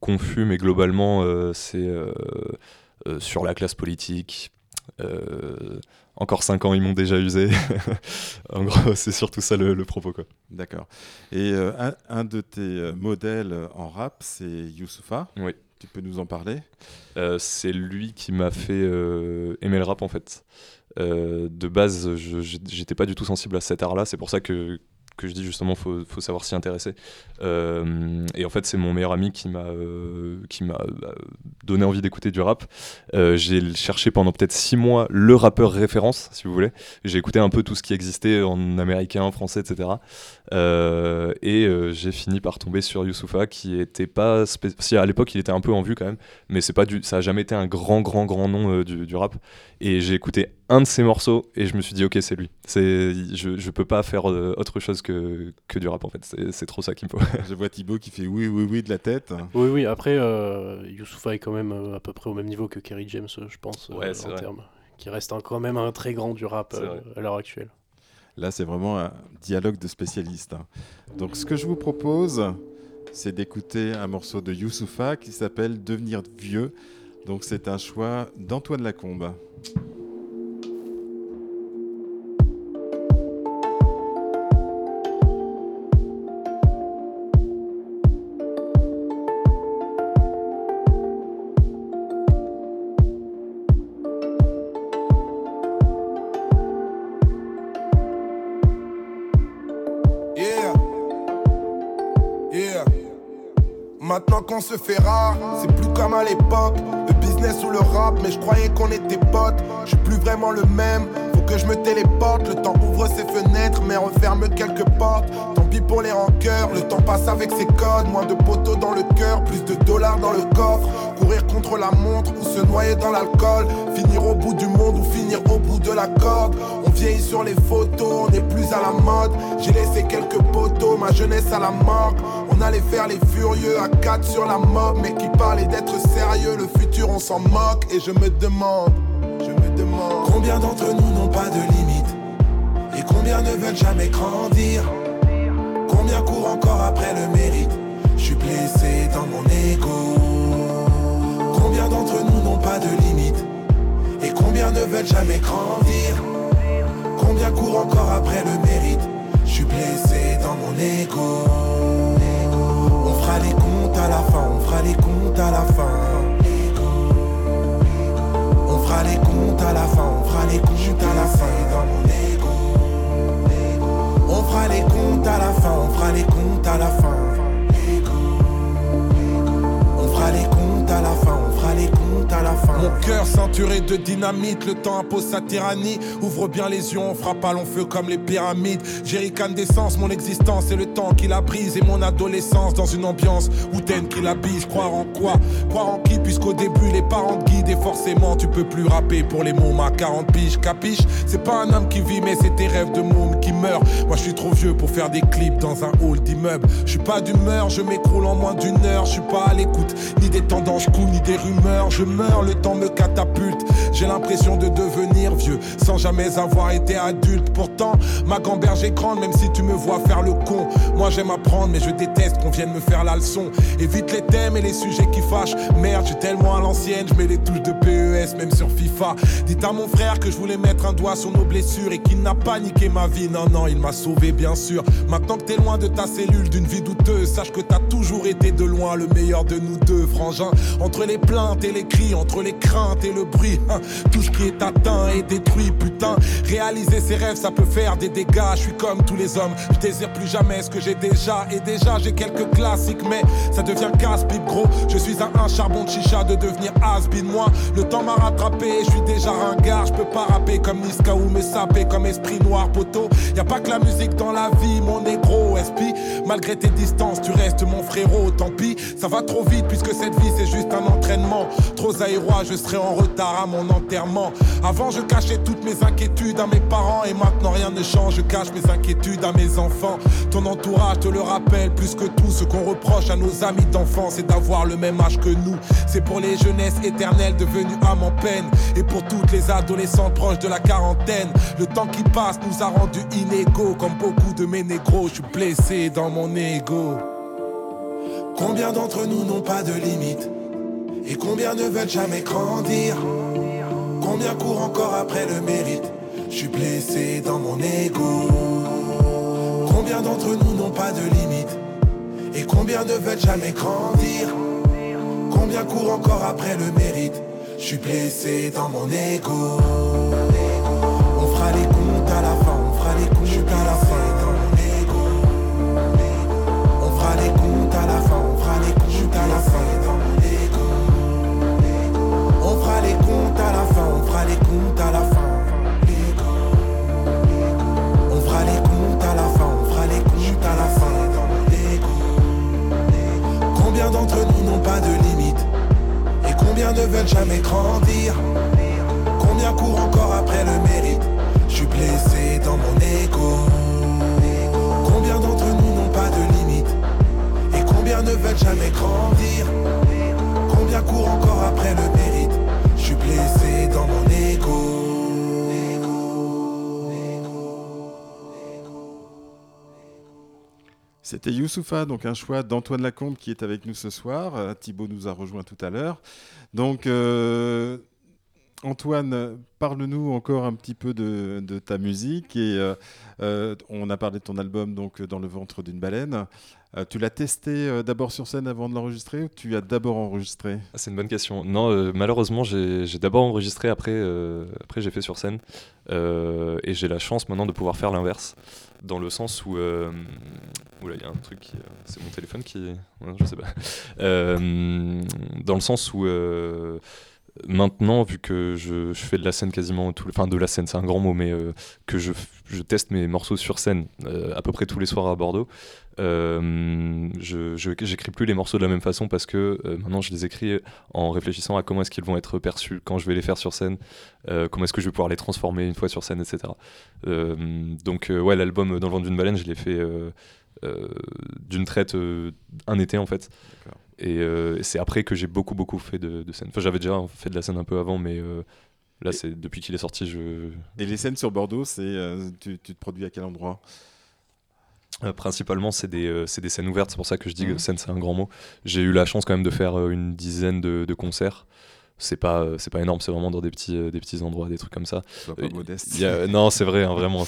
[SPEAKER 4] confus, mais globalement, c'est sur la classe politique. Euh, encore 5 ans, ils m'ont déjà usé. [LAUGHS] en gros, c'est surtout ça le, le propos. Quoi.
[SPEAKER 1] D'accord. Et euh, un, un de tes euh, modèles en rap, c'est Youssoufa.
[SPEAKER 4] Oui.
[SPEAKER 1] Tu peux nous en parler?
[SPEAKER 4] Euh, c'est lui qui m'a fait euh, aimer le rap, en fait. De base, je- j'étais pas du tout sensible à cet art-là. C'est pour ça que que je dis justement, faut, faut savoir s'y intéresser. Euh, et en fait, c'est mon meilleur ami qui m'a qui m'a donné envie d'écouter du rap. j'ai cherché pendant peut-être six mois le rappeur référence, si vous voulez. J'ai écouté un peu tout ce qui existait en américain, français, etc. et j'ai fini par tomber sur Youssoufa, qui était pas si à l'époque il était un peu en vue quand même, mais c'est pas ça a jamais été un grand, grand, grand nom du rap. Et j'ai écouté un de ses morceaux et je me suis dit ok c'est lui. C'est je, je peux pas faire euh, autre chose que, que du rap en fait. C'est trop ça qu'il me faut.
[SPEAKER 1] je vois Thibaut qui fait oui oui oui de la tête.
[SPEAKER 8] Oui oui après euh, Youssoufa est quand même euh, à peu près au même niveau que Kerry James je pense
[SPEAKER 4] ouais, en
[SPEAKER 8] termes. Qui reste quand même un très grand du rap à l'heure actuelle.
[SPEAKER 1] Là c'est vraiment un dialogue de spécialistes. Hein. Donc ce que je vous propose c'est d'écouter un morceau de Youssoufa qui s'appelle Devenir vieux. Donc c'est un choix d'Antoine Lacombe.
[SPEAKER 9] Maintenant qu'on se fait rare, c'est plus comme à l'époque. Ou le rap, mais je croyais qu'on était potes. Je suis plus vraiment le même, faut que je me téléporte. Le temps ouvre ses fenêtres, mais referme quelques portes. Tant pis pour les rancœurs, le temps passe avec ses codes. Moins de poteaux dans le cœur, plus de dollars dans le coffre. Courir contre la montre ou se noyer dans l'alcool. Finir au bout du monde ou finir au bout de la corde. On vieillit sur les photos, on n'est plus à la mode. J'ai laissé quelques poteaux, ma jeunesse à la mort. Allait faire les furieux à quatre sur la mob, mais qui parlait d'être sérieux. Le futur, on s'en moque et je me demande, je me demande combien d'entre nous n'ont pas de limite et combien ne veulent jamais grandir? Combien courent encore après le mérite? Je suis blessé dans mon ego. Combien d'entre nous n'ont pas de limite et combien ne veulent jamais grandir? Combien courent encore après le mérite? Je suis blessé dans mon ego fera les comptes à la fin, on fera les comptes à la fin. On fera les comptes à la fin, on fera les comptes à la fin dans mon. On fera les comptes à la fin, on fera les comptes à la fin. On fera les comptes à la fin, on fera les comptes mon cœur ceinturé de dynamite, le temps impose sa tyrannie. Ouvre bien les yeux, on frappe à long feu comme les pyramides. Jerrycan d'essence, mon existence et le temps qui la brise. Et mon adolescence dans une ambiance hautaine qui la bise. Croire en quoi? Croire en qui Puisqu'au début les parents te guident et forcément tu peux plus rapper pour les mômes à 40 piges. Capiche? C'est pas un homme qui vit, mais c'est tes rêves de môme qui meurent. Moi je suis trop vieux pour faire des clips dans un hall d'immeuble. Je suis pas d'humeur, je m'écroule en moins d'une heure. Je suis pas à l'écoute ni des tendances cool ni des rumeurs. Je meurs le temps me catapulte. J'ai l'impression de devenir vieux sans jamais avoir été adulte. Pourtant, ma gamberge est grande, même si tu me vois faire le con. Moi j'aime apprendre, mais je déteste qu'on vienne me faire la leçon. Évite les thèmes et les sujets qui fâchent. Merde, j'ai tellement à l'ancienne, je mets les touches de PES, même sur FIFA. Dites à mon frère que je voulais mettre un doigt sur nos blessures et qu'il n'a pas niqué ma vie. Non, non, il m'a sauvé, bien sûr. Maintenant que t'es loin de ta cellule, d'une vie douteuse, sache que t'as toujours été de loin le meilleur de nous deux, frangin. Entre les plaintes et les cris, entre les craintes et le bruit. Hein. tout ce qui est atteint est détruit, putain. Réaliser ses rêves, ça peut faire des dégâts. Je suis comme tous les hommes, je désire plus jamais ce que j'ai déjà. Et déjà, j'ai quelques classiques, mais ça devient casse-pipe, gros. Je suis un, un charbon de chicha de devenir has Moi, le temps m'a rattrapé, je suis déjà ringard. Je peux pas rapper comme Niska ou me saper comme esprit noir, poteau. Y a pas que la musique dans la vie, mon négro, SP. Malgré tes distances, tu restes mon frérot, tant pis. Ça va trop vite puisque cette vie c'est juste un entraînement. Trop aéro je serai en retard à mon enterrement. Avant, je cachais toutes mes inquiétudes à mes parents et maintenant rien ne change. Je cache mes inquiétudes à mes enfants. Ton entourage te le rappelle plus que tout. Ce qu'on reproche à nos amis d'enfance, c'est d'avoir le même âge que nous. C'est pour les jeunesses éternelles devenues âmes en peine et pour toutes les adolescentes proches de la quarantaine. Le temps qui passe nous a rendus inégaux comme beaucoup de mes négros. Je suis blessé dans mon ego. Combien d'entre nous n'ont pas de limite et combien ne veulent jamais grandir? Combien courent encore après le mérite? Je suis blessé dans mon ego Combien d'entre nous n'ont pas de limite Et combien ne veulent jamais grandir Combien courent encore après le mérite Je suis blessé dans mon ego. On fera les comptes à la fin, on fera les comptes à la fin. Dans mon ego On fera les comptes à la fin, on fera les comptes à la fin. Dans mon ego On fera les comptes à la fin, on fera les comptes à la fin. D'entre nous n'ont pas de limite Et combien ne veulent jamais grandir? Combien courent encore après le mérite? Je suis blessé dans mon ego Combien d'entre nous n'ont pas de limite Et combien ne veulent jamais grandir? Combien courent encore après le mérite? Je suis blessé dans mon ego
[SPEAKER 1] C'était Youssoufa, donc un choix d'Antoine Lacombe qui est avec nous ce soir. Euh, Thibaut nous a rejoint tout à l'heure. Donc, euh, Antoine, parle-nous encore un petit peu de, ta musique. Et euh, on a parlé de ton album donc dans le ventre d'une baleine. tu l'as testé d'abord sur scène avant de l'enregistrer ou tu as d'abord enregistré?
[SPEAKER 4] Ah, C'est une bonne question. Non, malheureusement, j'ai d'abord enregistré, après, après j'ai fait sur scène. et j'ai la chance maintenant de pouvoir faire l'inverse dans le sens où. Euh, oula, il y a un truc. Euh, c'est mon téléphone qui. je sais pas. Euh, dans le sens où. Euh, maintenant, vu que je, fais de la scène quasiment tout, enfin de la scène, c'est un grand mot, mais que je, teste mes morceaux sur scène à peu près tous les soirs à Bordeaux, euh, je j'écris plus les morceaux de la même façon parce que euh, maintenant je les écris en réfléchissant à comment est-ce qu'ils vont être perçus quand je vais les faire sur scène, euh, comment est-ce que je vais pouvoir les transformer une fois sur scène, etc. donc ouais, l'album Dans le ventre d'une baleine, je l'ai fait d'une traite un été en fait. Et c'est après que j'ai beaucoup beaucoup fait de, scène. Enfin j'avais déjà fait de la scène un peu avant, mais là c'est depuis qu'il est sorti. Je...
[SPEAKER 1] Et les scènes sur Bordeaux, c'est tu, tu te produis à quel endroit?
[SPEAKER 4] Euh, principalement, c'est des, euh, des, scènes ouvertes, c'est pour ça que je dis que mhm. scène, c'est un grand mot. J'ai eu la chance quand même de faire euh, une dizaine de, de concerts c'est pas euh, c'est pas énorme c'est vraiment dans des petits euh, des petits endroits des trucs comme ça.
[SPEAKER 1] Pas modeste.
[SPEAKER 4] non c'est vrai hein, vraiment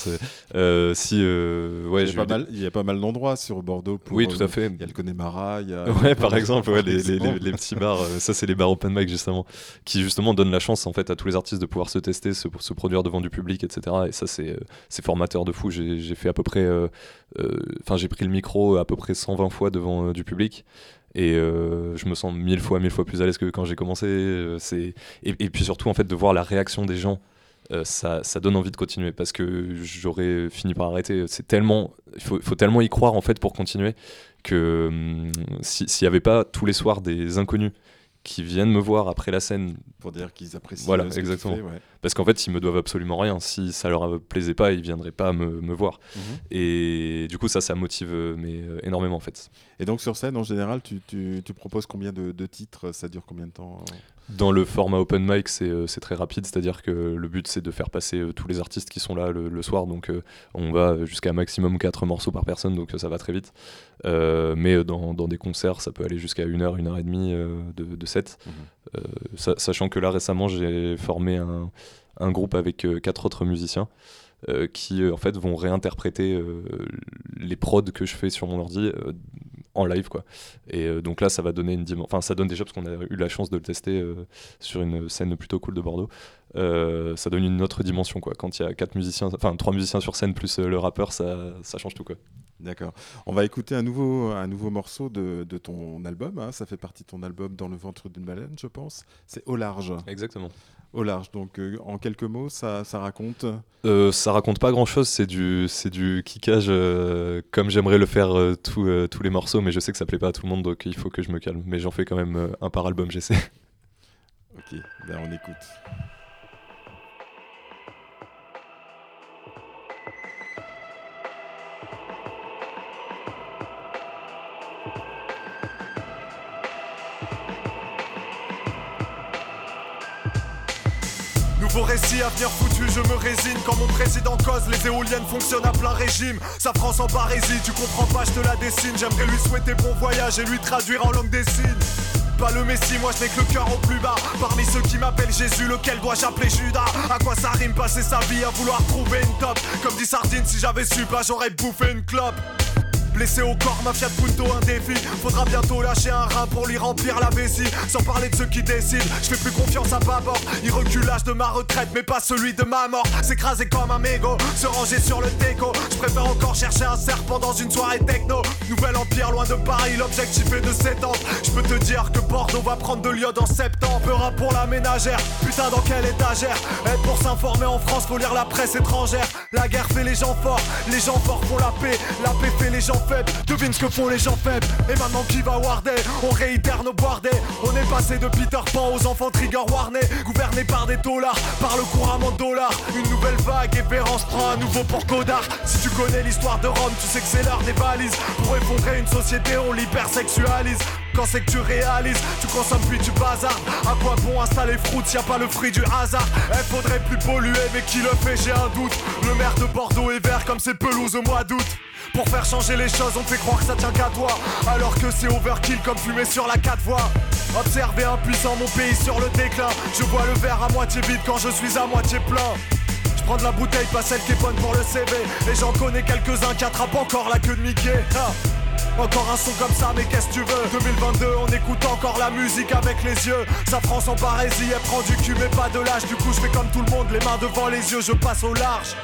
[SPEAKER 4] euh, si ouais
[SPEAKER 1] il y a pas mal il y a pas mal d'endroits sur Bordeaux
[SPEAKER 4] oui tout à fait.
[SPEAKER 1] il y a le Connemara il y a
[SPEAKER 4] ouais par exemple ouais, les, les, les, petits bars ça c'est les bars open mic justement qui justement donnent la chance en fait à tous les artistes de pouvoir se tester se, se produire devant du public etc et ça c'est c'est formateur de fou. J'ai fait à peu près enfin j'ai pris le micro à peu près 120 fois devant du public et euh, je me sens mille fois mille fois plus à l'aise que quand j'ai commencé euh, et, puis surtout en fait de voir la réaction des gens euh, ça, ça, donne envie de continuer parce que j'aurais fini par arrêter. C'est tellement il faut, faut, tellement y croire en fait pour continuer que hum, s'il n'y avait pas tous les soirs des inconnus qui viennent me voir après la scène.
[SPEAKER 1] Pour dire qu'ils apprécient.
[SPEAKER 4] Voilà, exactement. Parce qu'en fait, ils me doivent absolument rien. Si ça leur plaisait pas, ils viendraient pas me, me voir. Mhm. Et du coup, ça, ça motive euh, mais, euh, énormément en fait.
[SPEAKER 1] Et donc sur scène, en général, tu, tu, tu proposes combien de, de, titres? Ça dure combien de temps?
[SPEAKER 4] Dans le format open mic, euh, c'est très rapide, c'est-à-dire que le but c'est de faire passer euh, tous les artistes qui sont là le, soir, donc euh, on va jusqu'à maximum 4 morceaux par personne, donc ça va très vite. mais dans, dans, des concerts, ça peut aller jusqu'à 1 heure, 1 heure et demie de, de set. Mhm. sachant que là récemment, j'ai formé un, un, groupe avec 4 autres musiciens. qui en fait vont réinterpréter les prods que je fais sur mon ordi en live quoi. Et euh, donc là ça va donner une dimension, enfin ça donne déjà parce qu'on a eu la chance de le tester euh, sur une scène plutôt cool de Bordeaux. Euh, ça donne une autre dimension quoi. Quand il y a quatre musiciens, enfin trois musiciens sur scène plus le rappeur, ça, ça change tout quoi.
[SPEAKER 1] D'accord. On va écouter un nouveau, un nouveau morceau de, de ton album. Hein. Ça fait partie de ton album Dans le ventre d'une baleine, je pense. C'est Au large.
[SPEAKER 4] Exactement
[SPEAKER 1] au large. Donc, euh, en quelques mots, ça, ça raconte
[SPEAKER 4] euh, Ça raconte pas grand-chose. C'est du, c'est du kickage euh, comme j'aimerais le faire tous les morceaux, mais je sais que ça plaît pas à tout le monde, donc il faut que je me calme. Mais j'en fais quand même un par album, j'essaie.
[SPEAKER 1] ok, ben on écoute.
[SPEAKER 3] Vos récits à venir foutu, je me résine Quand mon président cause, les éoliennes fonctionnent à plein régime. Sa France en barésie, tu comprends pas, je te la dessine. J'aimerais lui souhaiter bon voyage et lui traduire en langue des signes. Pas le messie, moi je n'ai que le cœur au plus bas. Parmi ceux qui m'appellent Jésus, lequel dois-je appeler Judas? À quoi ça rime passer sa vie à vouloir trouver une top? Comme dit Sardine, si j'avais su pas j'aurais bouffé une clope Blessé au corps, ma Fiat Punto un défi. Faudra bientôt lâcher un rein pour lui remplir la vessie. Sans parler de ceux qui décident, je fais plus confiance à Babor Il recule l'âge de ma retraite mais pas celui de ma mort. S'écraser comme un mégot, se ranger sur le déco. Je préfère encore chercher un serpent dans une soirée techno. Nouvel empire loin de Paris, l'objectif est de s'étendre. Je peux te dire que Bordeaux va prendre de l'iode en septembre. Peur pour la ménagère, putain dans quelle étagère. Et pour s'informer en France faut lire la presse étrangère. La guerre fait les gens forts, les gens forts font la paix. La paix fait les gens Devine ce que font les gens faibles. Et maintenant qui va warder On réitère nos boardés. On est passé de Peter Pan aux enfants Trigger Warner. Gouvernés par des dollars, par le couramment dollars. Une nouvelle vague et Vérance prend un nouveau pour Codard. Si tu connais l'histoire de Rome, tu sais que c'est l'heure des valises. Pour effondrer une société, on l'hypersexualise. Quand c'est que tu réalises, tu consommes puis tu bazardes. À quoi bon installer fruits y a pas le fruit du hasard? Elle faudrait plus polluer, mais qui le fait, j'ai un doute. Le maire de Bordeaux est vert comme ses pelouses au mois d'août. Pour faire changer les choses, on fait croire que ça tient qu'à toi. Alors que c'est overkill comme fumer sur la 4 voies. Observer impuissant mon pays sur le déclin. Je vois le verre à moitié vide quand je suis à moitié plein. Je prends de la bouteille, pas celle qui est bonne pour le CV. Et j'en connais quelques-uns qui attrapent encore la queue de Mickey. Ah. Encore un son comme ça, mais qu'est-ce que tu veux? 2022, on écoute encore la musique avec les yeux. Ça prend son parésie, elle prend du cul, mais pas de l'âge. Du coup, je fais comme tout le monde, les mains devant les yeux, je passe au large.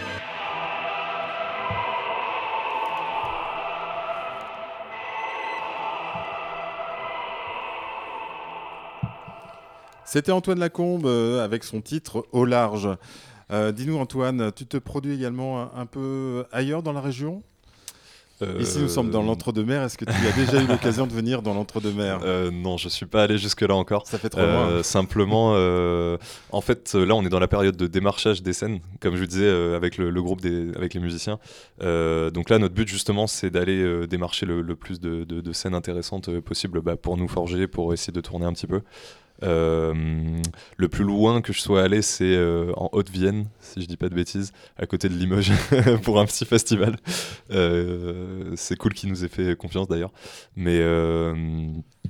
[SPEAKER 1] C'était Antoine Lacombe euh, avec son titre Au large. Euh, dis-nous Antoine, tu te produis également un peu ailleurs dans la région? Ici, nous sommes dans euh, l'entre-deux-mer. Est-ce que tu as déjà eu [LAUGHS] l'occasion de venir dans l'entre-deux-mer
[SPEAKER 4] euh, Non, je suis pas allé jusque-là encore.
[SPEAKER 1] Ça fait trop loin.
[SPEAKER 4] Euh, simplement, en fait, là, on est dans la période de démarchage des scènes, comme je vous disais, avec le, groupe, des, avec les musiciens. donc là, notre but, justement, c'est d'aller démarcher le, plus de, scènes intéressantes possible bah, pour nous forger, pour essayer de tourner un petit peu. Euh, le plus loin que je sois allé, c'est euh, en Haute-Vienne, si je dis pas de bêtises, à côté de Limoges, [LAUGHS] pour un petit festival. Euh, c'est cool qu'il nous ait fait confiance d'ailleurs. Mais,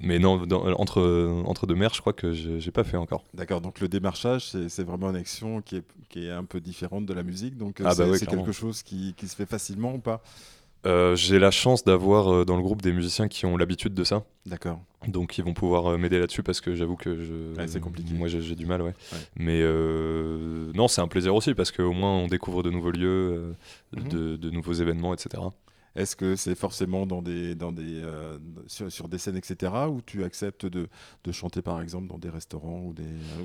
[SPEAKER 4] mais non, entre, entre deux mers, je crois que j'ai pas fait encore.
[SPEAKER 1] D'accord, donc le démarchage, c'est vraiment une action qui est, qui est, un peu différente de la musique. Donc ah bah c'est quelque chose qui, qui se fait facilement ou pas?
[SPEAKER 4] Euh, j'ai la chance d'avoir euh, dans le groupe des musiciens qui ont l'habitude de ça.
[SPEAKER 1] D'accord.
[SPEAKER 4] Donc ils vont pouvoir euh, m'aider là-dessus parce que j'avoue que je...
[SPEAKER 1] c'est compliqué.
[SPEAKER 4] Moi j'ai du mal, ouais. Mais non, c'est un plaisir aussi parce qu'au moins on découvre de nouveaux lieux, mhm. de, nouveaux événements, etc.
[SPEAKER 1] Est-ce que c'est forcément dans des, dans des, sur, des scènes, etc., où tu acceptes de, de, chanter par exemple dans des restaurants ou des,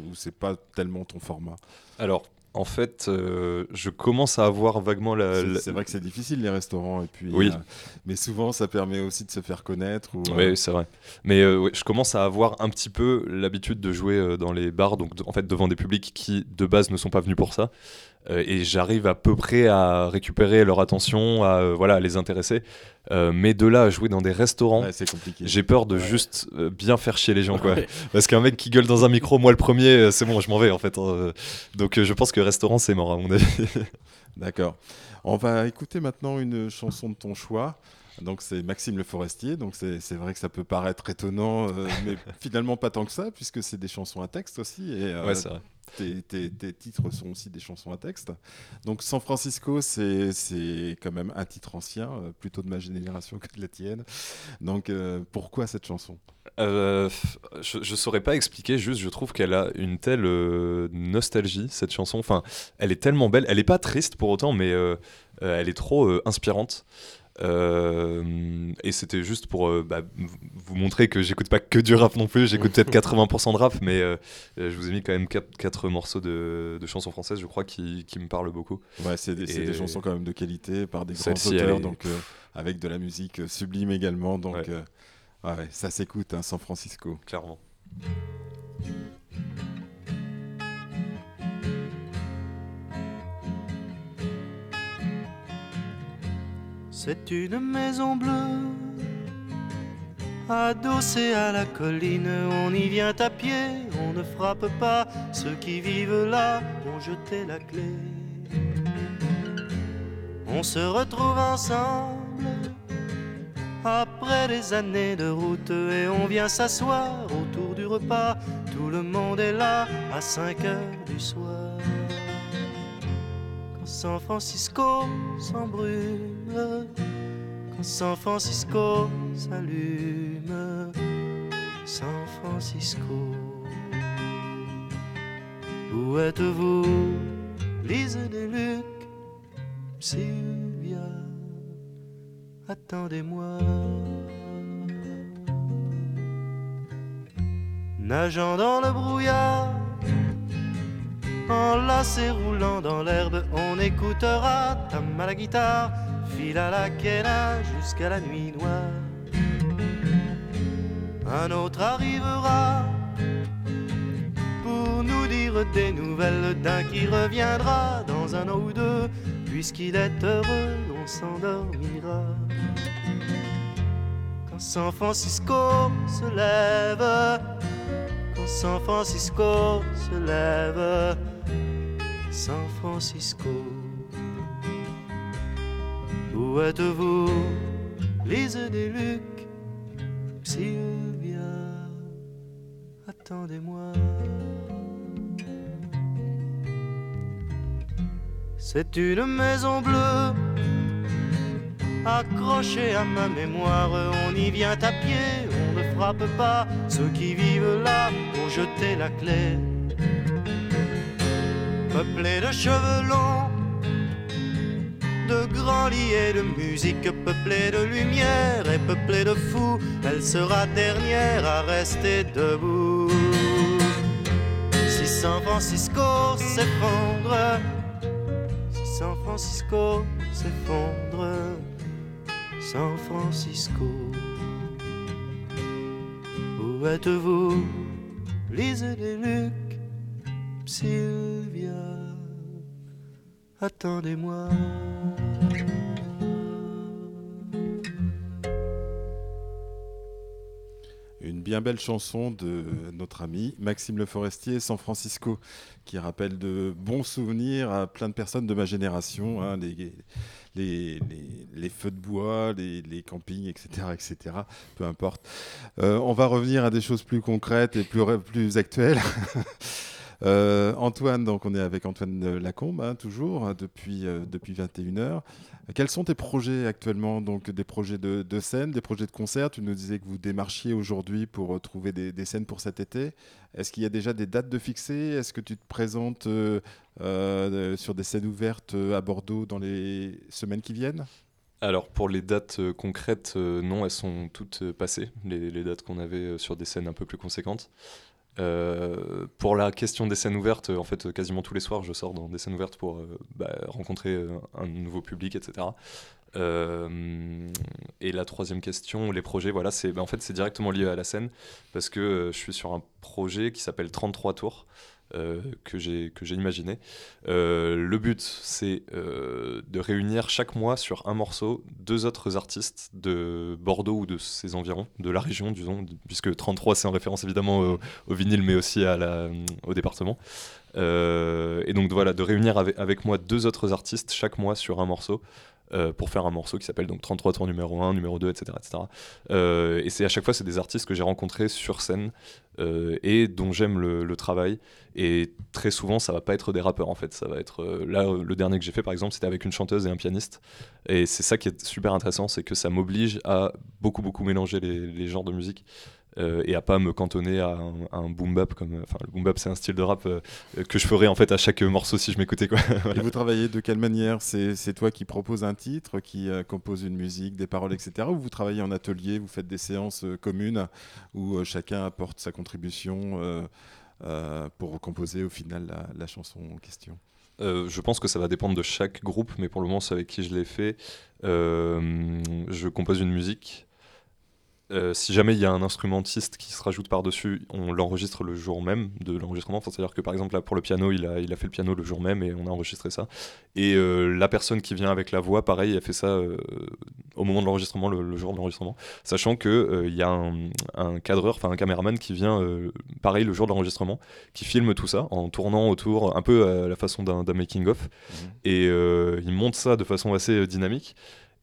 [SPEAKER 1] où c'est pas tellement ton format?
[SPEAKER 4] Alors, en fait, euh, je commence à avoir vaguement la.
[SPEAKER 1] C'est vrai que c'est difficile les restaurants et puis.
[SPEAKER 4] Oui.
[SPEAKER 1] Euh, mais souvent, ça permet aussi de se faire connaître. Ou,
[SPEAKER 4] oui, euh, c'est vrai. Mais je commence à avoir un petit peu l'habitude de jouer dans les bars, donc en fait devant des publics qui de base ne sont pas venus pour ça. Euh, et j'arrive à peu près à récupérer leur attention, à euh, voilà, les intéresser. Euh, mais de là à jouer dans des restaurants, j'ai peur de juste bien faire chier les gens. Quoi. Parce qu'un mec qui gueule dans un micro, moi le premier, c'est bon, je m'en vais en fait. Hein. Donc je pense que restaurant, c'est mort à mon avis.
[SPEAKER 1] D'accord. On va écouter maintenant une chanson de ton choix. Donc c'est Maxime Le Forestier, donc c'est vrai que ça peut paraître étonnant, [LAUGHS] mais finalement pas tant que ça, puisque c'est des chansons à texte aussi. Et,
[SPEAKER 4] ouais, c'est vrai
[SPEAKER 1] tes, titres sont aussi des chansons à texte. Donc San Francisco, c'est quand même un titre ancien, euh, plutôt de ma génération que de la tienne. Donc euh, pourquoi cette chanson?
[SPEAKER 4] Euh, je, ne saurais pas expliquer, juste je trouve qu'elle a une telle nostalgie, cette chanson. Enfin, elle est tellement belle. Elle est pas triste pour autant, mais elle est trop inspirante. Euh, et c'était juste pour euh, bah, vous montrer que j'écoute pas que du rap non plus, j'écoute peut-être [LAUGHS] 80% de rap, mais euh, je vous ai mis quand même 4, morceaux de, chansons françaises, je crois, qui, qui me parlent beaucoup.
[SPEAKER 1] Ouais, c'est des, des, chansons quand même de qualité par des grands auteurs, donc avec de la musique sublime également, donc ouais. ça s'écoute, hein, San Francisco.
[SPEAKER 4] Clairement.
[SPEAKER 10] C'est une maison bleue, adossée à la colline. On y vient à pied, on ne frappe pas. Ceux qui vivent là ont jeté la clé. On se retrouve ensemble après des années de route et on vient s'asseoir autour du repas. Tout le monde est là à 5 heures du soir. San Francisco s'embrume, quand San Francisco s'allume, San Francisco. Où êtes-vous, Lise des Luc, Sylvia, attendez-moi. Nageant dans le brouillard Enlacé roulant dans l'herbe, on écoutera ta à la guitare, file à la quena jusqu'à la nuit noire. Un autre arrivera pour nous dire des nouvelles d'un qui reviendra dans un an ou deux. Puisqu'il est heureux, on s'endormira. Quand San Francisco se lève, quand San Francisco se lève, San Francisco. Où êtes-vous, Lise des Lucs, Sylvia, attendez-moi. C'est une maison bleue, accrochée à ma mémoire. On y vient à pied, on ne frappe pas ceux qui vivent là pour jeter la clé. Peuplée de cheveux longs de grands lits de musique peuplée de lumière et peuplée de fous, elle sera dernière à rester debout. Si San Francisco s'effondre, si San Francisco s'effondre, San Francisco, où êtes-vous, Lise des Lucs, Sylvia? attendez-moi.
[SPEAKER 1] Une bien belle chanson de notre ami Maxime Le Forestier, San Francisco, qui rappelle de bons souvenirs à plein de personnes de ma génération, hein, les, feux de bois, les, campings, etc., etc. Peu importe. Euh, on va revenir à des choses plus concrètes et plus actuelles. [LAUGHS] Euh, Antoine, donc on est avec Antoine Lacombe, hein, toujours, hein, depuis, euh, depuis 21h. Quels sont tes projets actuellement Donc des projets de, scène, des projets de concert? Tu nous disais que vous démarchiez aujourd'hui pour trouver des, scènes pour cet été. Est-ce qu'il y a déjà des dates de fixées? Est-ce que tu te présentes euh, sur des scènes ouvertes à Bordeaux dans les semaines qui viennent?
[SPEAKER 4] Alors pour les dates concrètes, non, elles sont toutes passées, les dates qu'on avait sur des scènes un peu plus conséquentes. Euh, pour la question des scènes ouvertes, en fait, quasiment tous les soirs, je sors dans des scènes ouvertes pour euh, bah, rencontrer euh, un nouveau public, etc. et la troisième question, les projets, voilà, c'est bah, en fait c'est directement lié à la scène parce que je suis sur un projet qui s'appelle 33 tours. Euh, que j'ai imaginé. Euh, le but, c'est euh, de réunir chaque mois sur un morceau deux autres artistes de Bordeaux ou de ses environs, de la région, disons, puisque 33 c'est en référence évidemment au, vinyle, mais aussi à la, au département. et donc voilà, de réunir avec, avec, moi deux autres artistes chaque mois sur un morceau. Euh, pour faire un morceau qui s'appelle donc 33 tours numéro 1, numéro 2, etc. etc. Euh, et c'est à chaque fois c'est des artistes que j'ai rencontrés sur scène euh, et dont j'aime le, travail. Et très souvent ça va pas être des rappeurs en fait, ça va être là le dernier que j'ai fait par exemple c'était avec une chanteuse et un pianiste. Et c'est ça qui est super intéressant, c'est que ça m'oblige à beaucoup beaucoup mélanger les, les genres de musique. Euh, et à pas me cantonner à un, boom bap comme enfin le boom bap c'est un style de rap euh, que je ferais en fait à chaque morceau si je m'écoutais quoi. [LAUGHS]
[SPEAKER 1] Et vous travaillez de quelle manière? C'est toi qui propose un titre, qui euh, compose une musique, des paroles, etc. Ou vous travaillez en atelier, vous faites des séances communes où chacun apporte sa contribution pour composer au final la, la chanson en question?
[SPEAKER 4] Je pense que ça va dépendre de chaque groupe, mais pour le moment, c'est avec qui je l'ai fait. je compose une musique euh, si jamais il y a un instrumentiste qui se rajoute par-dessus, on l'enregistre le jour même de l'enregistrement. C'est-à-dire que par exemple, là, pour le piano, il a, il a fait le piano le jour même et on a enregistré ça. Et euh, la personne qui vient avec la voix, pareil, a fait ça euh, au moment de l'enregistrement, le, jour de l'enregistrement. Sachant qu'il il y a un, cadreur, enfin un caméraman qui vient, pareil, le jour de l'enregistrement, qui filme tout ça en tournant autour, un peu à la façon d'un making-of. Mmh. Et il monte ça de façon assez dynamique.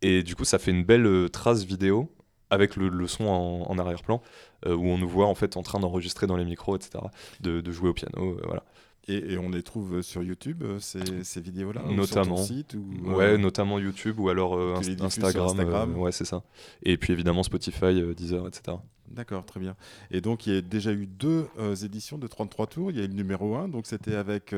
[SPEAKER 4] Et du coup, ça fait une belle trace vidéo avec le, son en, arrière-plan, euh, où on nous voit en fait en train d'enregistrer dans les micros, etc., de, jouer au piano, euh, voilà.
[SPEAKER 1] Et, on les trouve sur YouTube, euh, ces, vidéos-là
[SPEAKER 4] Notamment.
[SPEAKER 1] Sur ton site, ou,
[SPEAKER 4] ouais, notamment YouTube ou alors Instagram. Instagram. ouais, c'est ça. Et puis évidemment Spotify, Deezer, etc.
[SPEAKER 1] D'accord, très bien. Et donc il y a déjà eu deux éditions de 33 tours. Il y a eu le numéro 1, donc c'était avec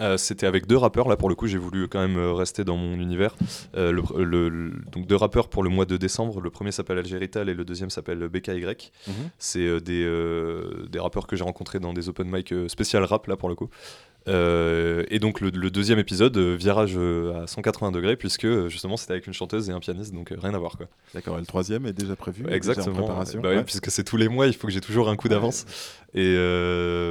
[SPEAKER 4] euh, c'était avec deux rappeurs, là pour le coup j'ai voulu quand même euh, rester dans mon univers. Euh, le, donc deux rappeurs pour le mois de décembre, le premier s'appelle Algérital et le deuxième s'appelle BKY. Mhm. C'est des, des rappeurs que j'ai rencontrés dans des open mic spécial rap là pour le coup. Euh, et donc le, deuxième épisode, euh, virage euh, à 180 degrés, puisque justement c'était avec une chanteuse et un pianiste, donc rien à voir quoi.
[SPEAKER 1] D'accord, et le troisième est déjà prévu
[SPEAKER 4] Exactement, bah puisque c'est tous les mois, il faut que j'ai toujours un coup d'avance. Et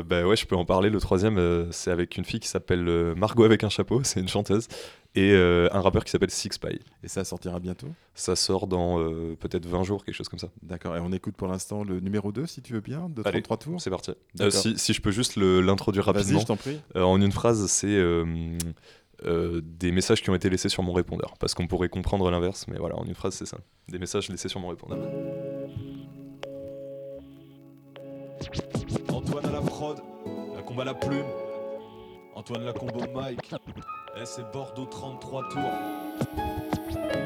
[SPEAKER 4] bah ouais, je peux en parler. Le troisième, c'est avec une fille qui s'appelle Margot avec un chapeau, [LAUGHS] c'est une chanteuse, et un rappeur qui s'appelle Six Pie.
[SPEAKER 1] Et ça sortira bientôt?
[SPEAKER 4] Ça sort dans peut-être 20 jours, quelque chose comme ça.
[SPEAKER 1] D'accord, et on écoute pour l'instant le numéro 2 si tu veux bien, de 33 tours.
[SPEAKER 4] C'est parti. si, si, je peux juste l'introduire rapidement.
[SPEAKER 1] je t'en prie
[SPEAKER 4] en une phrase, c'est euh, euh, des messages qui ont été laissés sur mon répondeur. Parce qu'on pourrait comprendre l'inverse, mais voilà, en une phrase, c'est ça. Des messages laissés sur mon répondeur.
[SPEAKER 11] Antoine à la fraude, la combat à la plume. Antoine la combo Mike. Eh, c'est Bordeaux 33 tours.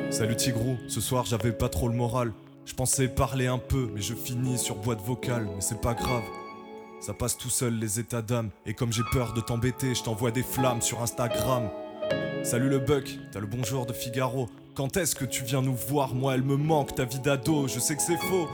[SPEAKER 3] Salut Tigrou, ce soir j'avais pas trop le moral. Je pensais parler un peu, mais je finis sur boîte vocale, mais c'est pas grave. Ça passe tout seul les états d'âme. Et comme j'ai peur de t'embêter, je t'envoie des flammes sur Instagram. Salut le Buck, t'as le bonjour de Figaro. Quand est-ce que tu viens nous voir Moi, elle me manque, ta vie d'ado, je sais que c'est faux.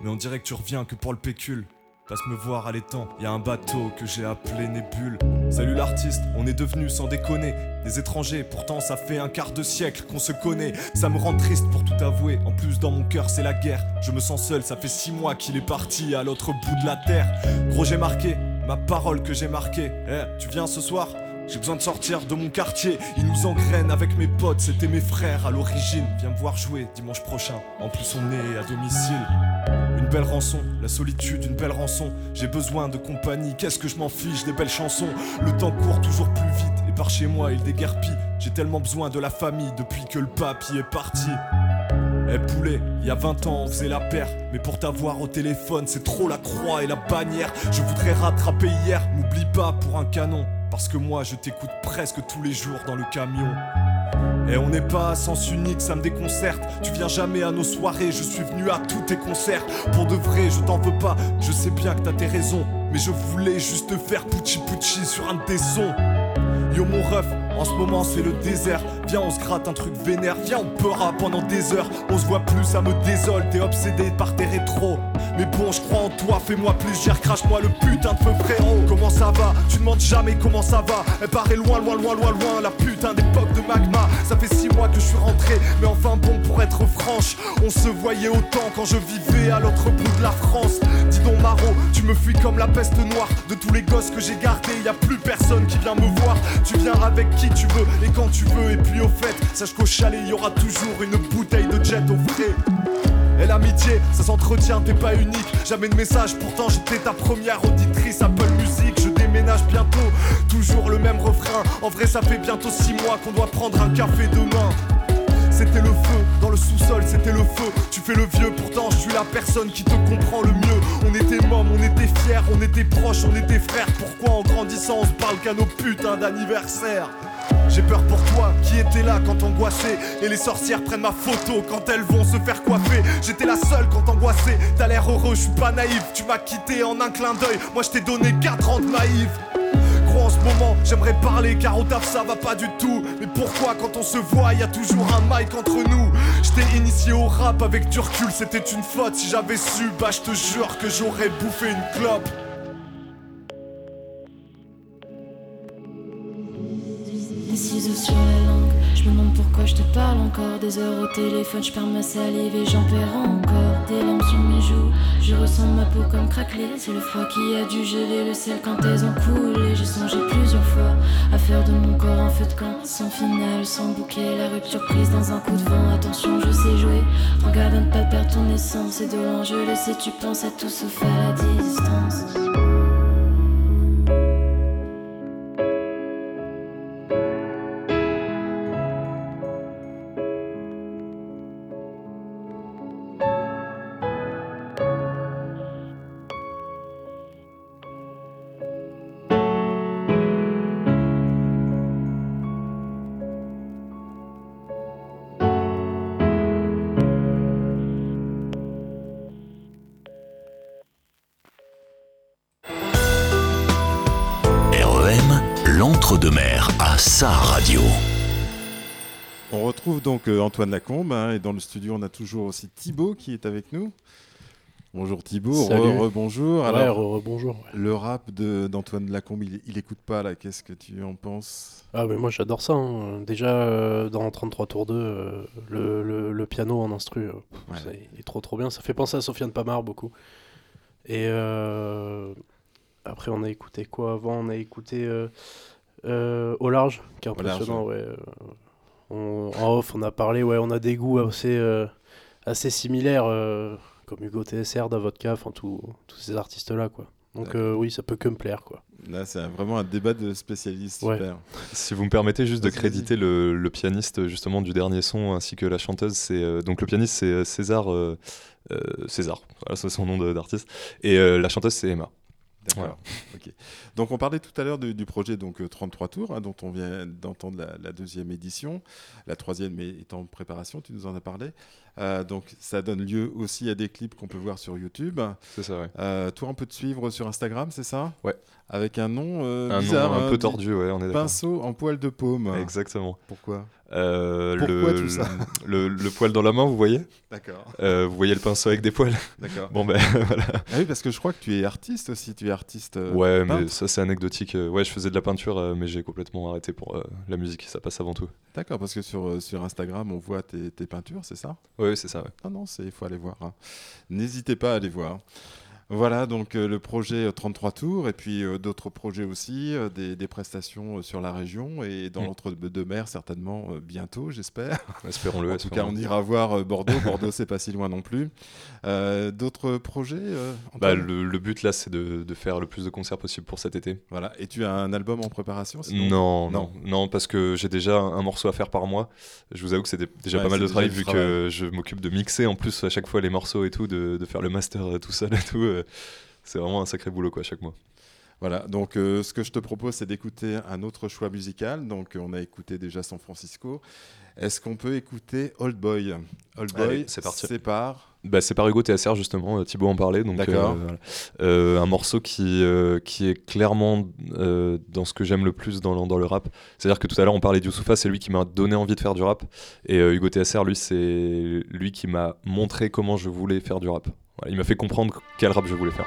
[SPEAKER 3] Mais on dirait que tu reviens que pour le pécule. Passe me voir à l'étang, y a un bateau que j'ai appelé Nébule. Salut l'artiste, on est devenus sans déconner des étrangers, pourtant ça fait un quart de siècle qu'on se connaît. Ça me rend triste pour tout avouer, en plus dans mon cœur c'est la guerre. Je me sens seul, ça fait six mois qu'il est parti à l'autre bout de la terre. Gros j'ai marqué, ma parole que j'ai marquée. Eh, tu viens ce soir? J'ai besoin de sortir de mon quartier, ils nous engrainent avec mes potes, c'était mes frères à l'origine. Viens me voir jouer dimanche prochain, en plus on est à domicile. Une belle rançon, la solitude, une belle rançon. J'ai besoin de compagnie, qu'est-ce que je m'en fiche des belles chansons? Le temps court toujours plus vite, et par chez moi il déguerpit. J'ai tellement besoin de la famille depuis que le papy est parti. Eh poulet, il y a 20 ans on faisait la paire, mais pour t'avoir au téléphone c'est trop la croix et la bannière. Je voudrais rattraper hier, m'oublie pas pour un canon. Parce que moi je t'écoute presque tous les jours dans le camion. Et on n'est pas à sens unique, ça me déconcerte. Tu viens jamais à nos soirées, je suis venu à tous tes concerts. Pour de vrai, je t'en veux pas, je sais bien que t'as tes raisons. Mais je voulais juste te faire pucci pucci sur un de tes sons. Yo mon ref, en ce moment c'est le désert. Viens, on se gratte un truc vénère. Viens, on peura pendant des heures. On se voit plus, ça me désole. T'es obsédé par tes rétros. Mais bon, je crois en toi, fais-moi plaisir. Crache-moi le putain de feu, frérot. Comment ça va? Tu demandes jamais comment ça va. Elle paraît loin, loin, loin, loin, loin. La putain d'époque de magma. Ça fait six mois que je suis rentré. Mais enfin, bon, pour être franche, on se voyait autant quand je vivais à l'autre bout de la France. Dis donc, Maro, tu me fuis comme la peste noire. De tous les gosses que j'ai gardés, y a plus personne qui vient me voir. Tu viens avec qui tu veux et quand tu veux. Et puis au fait, sache qu'au chalet, y aura toujours une bouteille de jet au frais. Et l'amitié, ça s'entretient, t'es pas unique. Jamais de message, pourtant j'étais ta première auditrice Apple Music. Je déménage bientôt, toujours le même refrain. En vrai, ça fait bientôt six mois qu'on doit prendre un café demain. C'était le feu, dans le sous-sol c'était le feu. Tu fais le vieux, pourtant je suis la personne qui te comprend le mieux. On était mômes, on était fiers, on était proches, on était frères. Pourquoi en grandissant on se parle qu'à nos putains d'anniversaire j'ai peur pour toi qui étais là quand angoissé Et les sorcières prennent ma photo quand elles vont se faire coiffer J'étais la seule quand angoissé T'as l'air heureux, je suis pas naïf Tu m'as quitté en un clin d'œil Moi je t'ai donné 4 ans de naïf en ce moment, j'aimerais parler car au taf ça va pas du tout. Mais pourquoi quand on se voit, y a toujours un mic entre nous? Je t'ai initié au rap avec du recul, c'était une faute. Si j'avais su, bah je te jure que j'aurais bouffé une clope.
[SPEAKER 12] Ciseaux sur la langue, je me demande pourquoi je te parle encore. Des heures au téléphone, je perds ma salive et j'en perds encore. Des lampes sur mes joues, je ressens ma peau comme craquelée. C'est le froid qui a dû geler le ciel quand elles ont coulé. J'ai songé plusieurs fois à faire de mon corps un feu de camp. Sans finale, sans bouquet, la rupture prise dans un coup de vent. Attention, je sais jouer. Regarde à ne pas perdre ton essence. Et de loin, je le sais, tu penses à tout sauf à la distance.
[SPEAKER 1] Retrouve donc euh, Antoine Lacombe hein, et dans le studio on a toujours aussi Thibaut qui est avec nous. Bonjour Thibaut, re-bonjour.
[SPEAKER 8] Ouais,
[SPEAKER 1] Alors,
[SPEAKER 8] re-bonjour.
[SPEAKER 1] le rap d'Antoine Lacombe, il, il écoute pas là, qu'est-ce que tu en penses?
[SPEAKER 8] Ah, mais moi j'adore ça. hein. Déjà euh, dans 33 tours 2, euh, le, le- le piano en instru, euh,
[SPEAKER 1] Ouais.
[SPEAKER 8] il est trop trop bien. Ça fait penser à Sofiane Pamar beaucoup. Et après, on a écouté quoi avant? On a écouté Au large, qui est
[SPEAKER 1] large,
[SPEAKER 8] impressionnant. ouais. On- en off, on a parlé, ouais, on a des goûts assez, euh, assez similaires, euh, comme Hugo TSR, Davodka, enfin tous tous ces artistes-là, quoi. Donc euh, oui, ça peut que me plaire, quoi.
[SPEAKER 1] Là, c'est vraiment un débat de spécialistes.
[SPEAKER 8] Ouais.
[SPEAKER 1] Super.
[SPEAKER 4] Si vous me permettez juste de créditer le, le pianiste justement du dernier son ainsi que la chanteuse, c'est euh, donc le pianiste c'est César euh, euh, César, voilà c'est son nom d'artiste et euh, la chanteuse c'est Emma.
[SPEAKER 1] D'accord. [LAUGHS] Donc on parlait tout à l'heure du, projet donc euh, 33 tours hein, dont on vient d'entendre la, la deuxième édition, la troisième est en préparation. Tu nous en as parlé. Euh, donc ça donne lieu aussi à des clips qu'on peut voir sur YouTube.
[SPEAKER 4] C'est ça ouais.
[SPEAKER 1] Euh, toi on peut te suivre sur Instagram, c'est ça?
[SPEAKER 4] Ouais.
[SPEAKER 1] Avec un nom euh,
[SPEAKER 4] Un
[SPEAKER 1] bizarre,
[SPEAKER 4] nom un
[SPEAKER 1] hein,
[SPEAKER 4] peu
[SPEAKER 1] du-
[SPEAKER 4] tordu ouais, on est d'accord.
[SPEAKER 1] Pinceau en poil de paume.
[SPEAKER 4] Exactement.
[SPEAKER 1] Pourquoi?
[SPEAKER 4] Euh,
[SPEAKER 1] Pourquoi
[SPEAKER 4] le,
[SPEAKER 1] tout ça [LAUGHS]
[SPEAKER 4] le, le poil dans la main, vous voyez?
[SPEAKER 1] D'accord.
[SPEAKER 4] Euh, Vous voyez le pinceau avec des poils?
[SPEAKER 1] D'accord.
[SPEAKER 4] Bon ben [LAUGHS] voilà.
[SPEAKER 1] Ah oui, parce que je crois que tu es artiste aussi. Tu es artiste. euh,
[SPEAKER 4] Ouais, mais ça c'est anecdotique. Ouais, je faisais de la peinture, mais j'ai complètement arrêté pour euh, la musique. Ça passe avant tout.
[SPEAKER 1] D'accord, parce que sur, sur Instagram, on voit tes, tes peintures, c'est ça?
[SPEAKER 4] Ouais, c'est ça. Ouais.
[SPEAKER 1] Non, non, il faut aller voir. hein. N'hésitez pas à aller voir. Voilà, donc euh, le projet euh, 33 tours, et puis euh, d'autres projets aussi, euh, des, des prestations euh, sur la région, et dans
[SPEAKER 4] Mm.
[SPEAKER 1] l'entre-deux-mer, certainement euh, bientôt, j'espère. [LAUGHS]
[SPEAKER 4] Espérons-le.
[SPEAKER 1] En tout cas, on ira voir euh, Bordeaux. Bordeaux, c'est pas si loin non plus. Euh, d'autres projets euh,
[SPEAKER 4] Bah, le, le but là, c'est de, de faire le plus de concerts possible pour cet été.
[SPEAKER 1] Voilà, et tu as un album en préparation
[SPEAKER 4] Non,
[SPEAKER 1] Non.
[SPEAKER 4] non, non, parce que j'ai déjà un morceau à faire par mois. Je vous avoue que c'est dé- déjà
[SPEAKER 1] Ouais,
[SPEAKER 4] pas mal de travail vu
[SPEAKER 1] travail.
[SPEAKER 4] que je m'occupe de mixer en plus à chaque fois les morceaux et tout, de, de faire le master euh, tout seul et tout. C'est vraiment un sacré boulot quoi chaque mois.
[SPEAKER 1] Voilà, donc euh, ce que je te propose, c'est d'écouter un autre choix musical. Donc on a écouté déjà San Francisco. Est-ce qu'on peut écouter Old Boy? Old Boy,
[SPEAKER 4] c'est parti.
[SPEAKER 1] C'est par.
[SPEAKER 4] Bah, c'est par Hugo TSR justement, euh, Thibaut en parlait. Donc,
[SPEAKER 1] D'accord.
[SPEAKER 4] euh. Euh, un morceau qui, euh, qui est clairement dans ce que j'aime le plus dans, le- dans le rap. C'est-à-dire que tout à l'heure on parlait d'Youssoupha, c'est lui qui m'a donné envie de faire du rap. Et Hugo TSR, lui, c'est lui qui m'a montré comment je voulais faire du rap. Il m'a fait comprendre quel rap je voulais faire.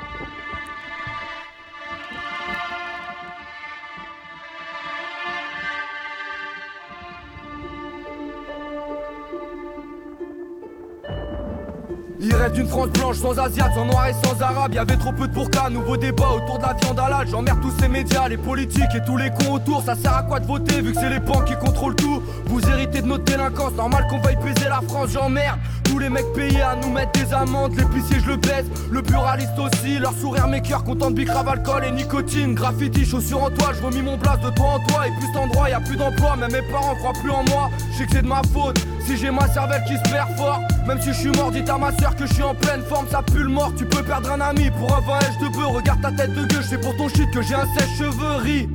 [SPEAKER 13] Il rêve d'une France blanche sans asiate, sans noir et sans arabe. Y'avait trop peu de burqa, nouveau débat autour de la viande halal. J'emmerde tous ces médias, les politiques et tous les cons autour. Ça sert à quoi de voter vu que c'est les banques qui contrôlent tout? Vous héritez de notre délinquance, normal qu'on veuille baiser la France. J'emmerde tous les mecs payés à nous mettre des amendes. L'épicier, je le baisse, le pluraliste aussi. Leur sourire, mes cœurs, contents de bicrave, alcool et nicotine. Graffiti, chaussures en toile, je vomis mon place de toi en toi. Et plus cet endroit, y a plus d'emploi, même mes parents croient plus en moi. Je sais que c'est de ma faute, si j'ai ma cervelle qui se perd fort. Même si je suis mort, dites à ma soeur que je suis en pleine forme, ça pue le mort. Tu peux perdre un ami pour un 20 de bœuf. Regarde ta tête de gueule, c'est pour ton shit que j'ai un sèche-cheveux. Ris,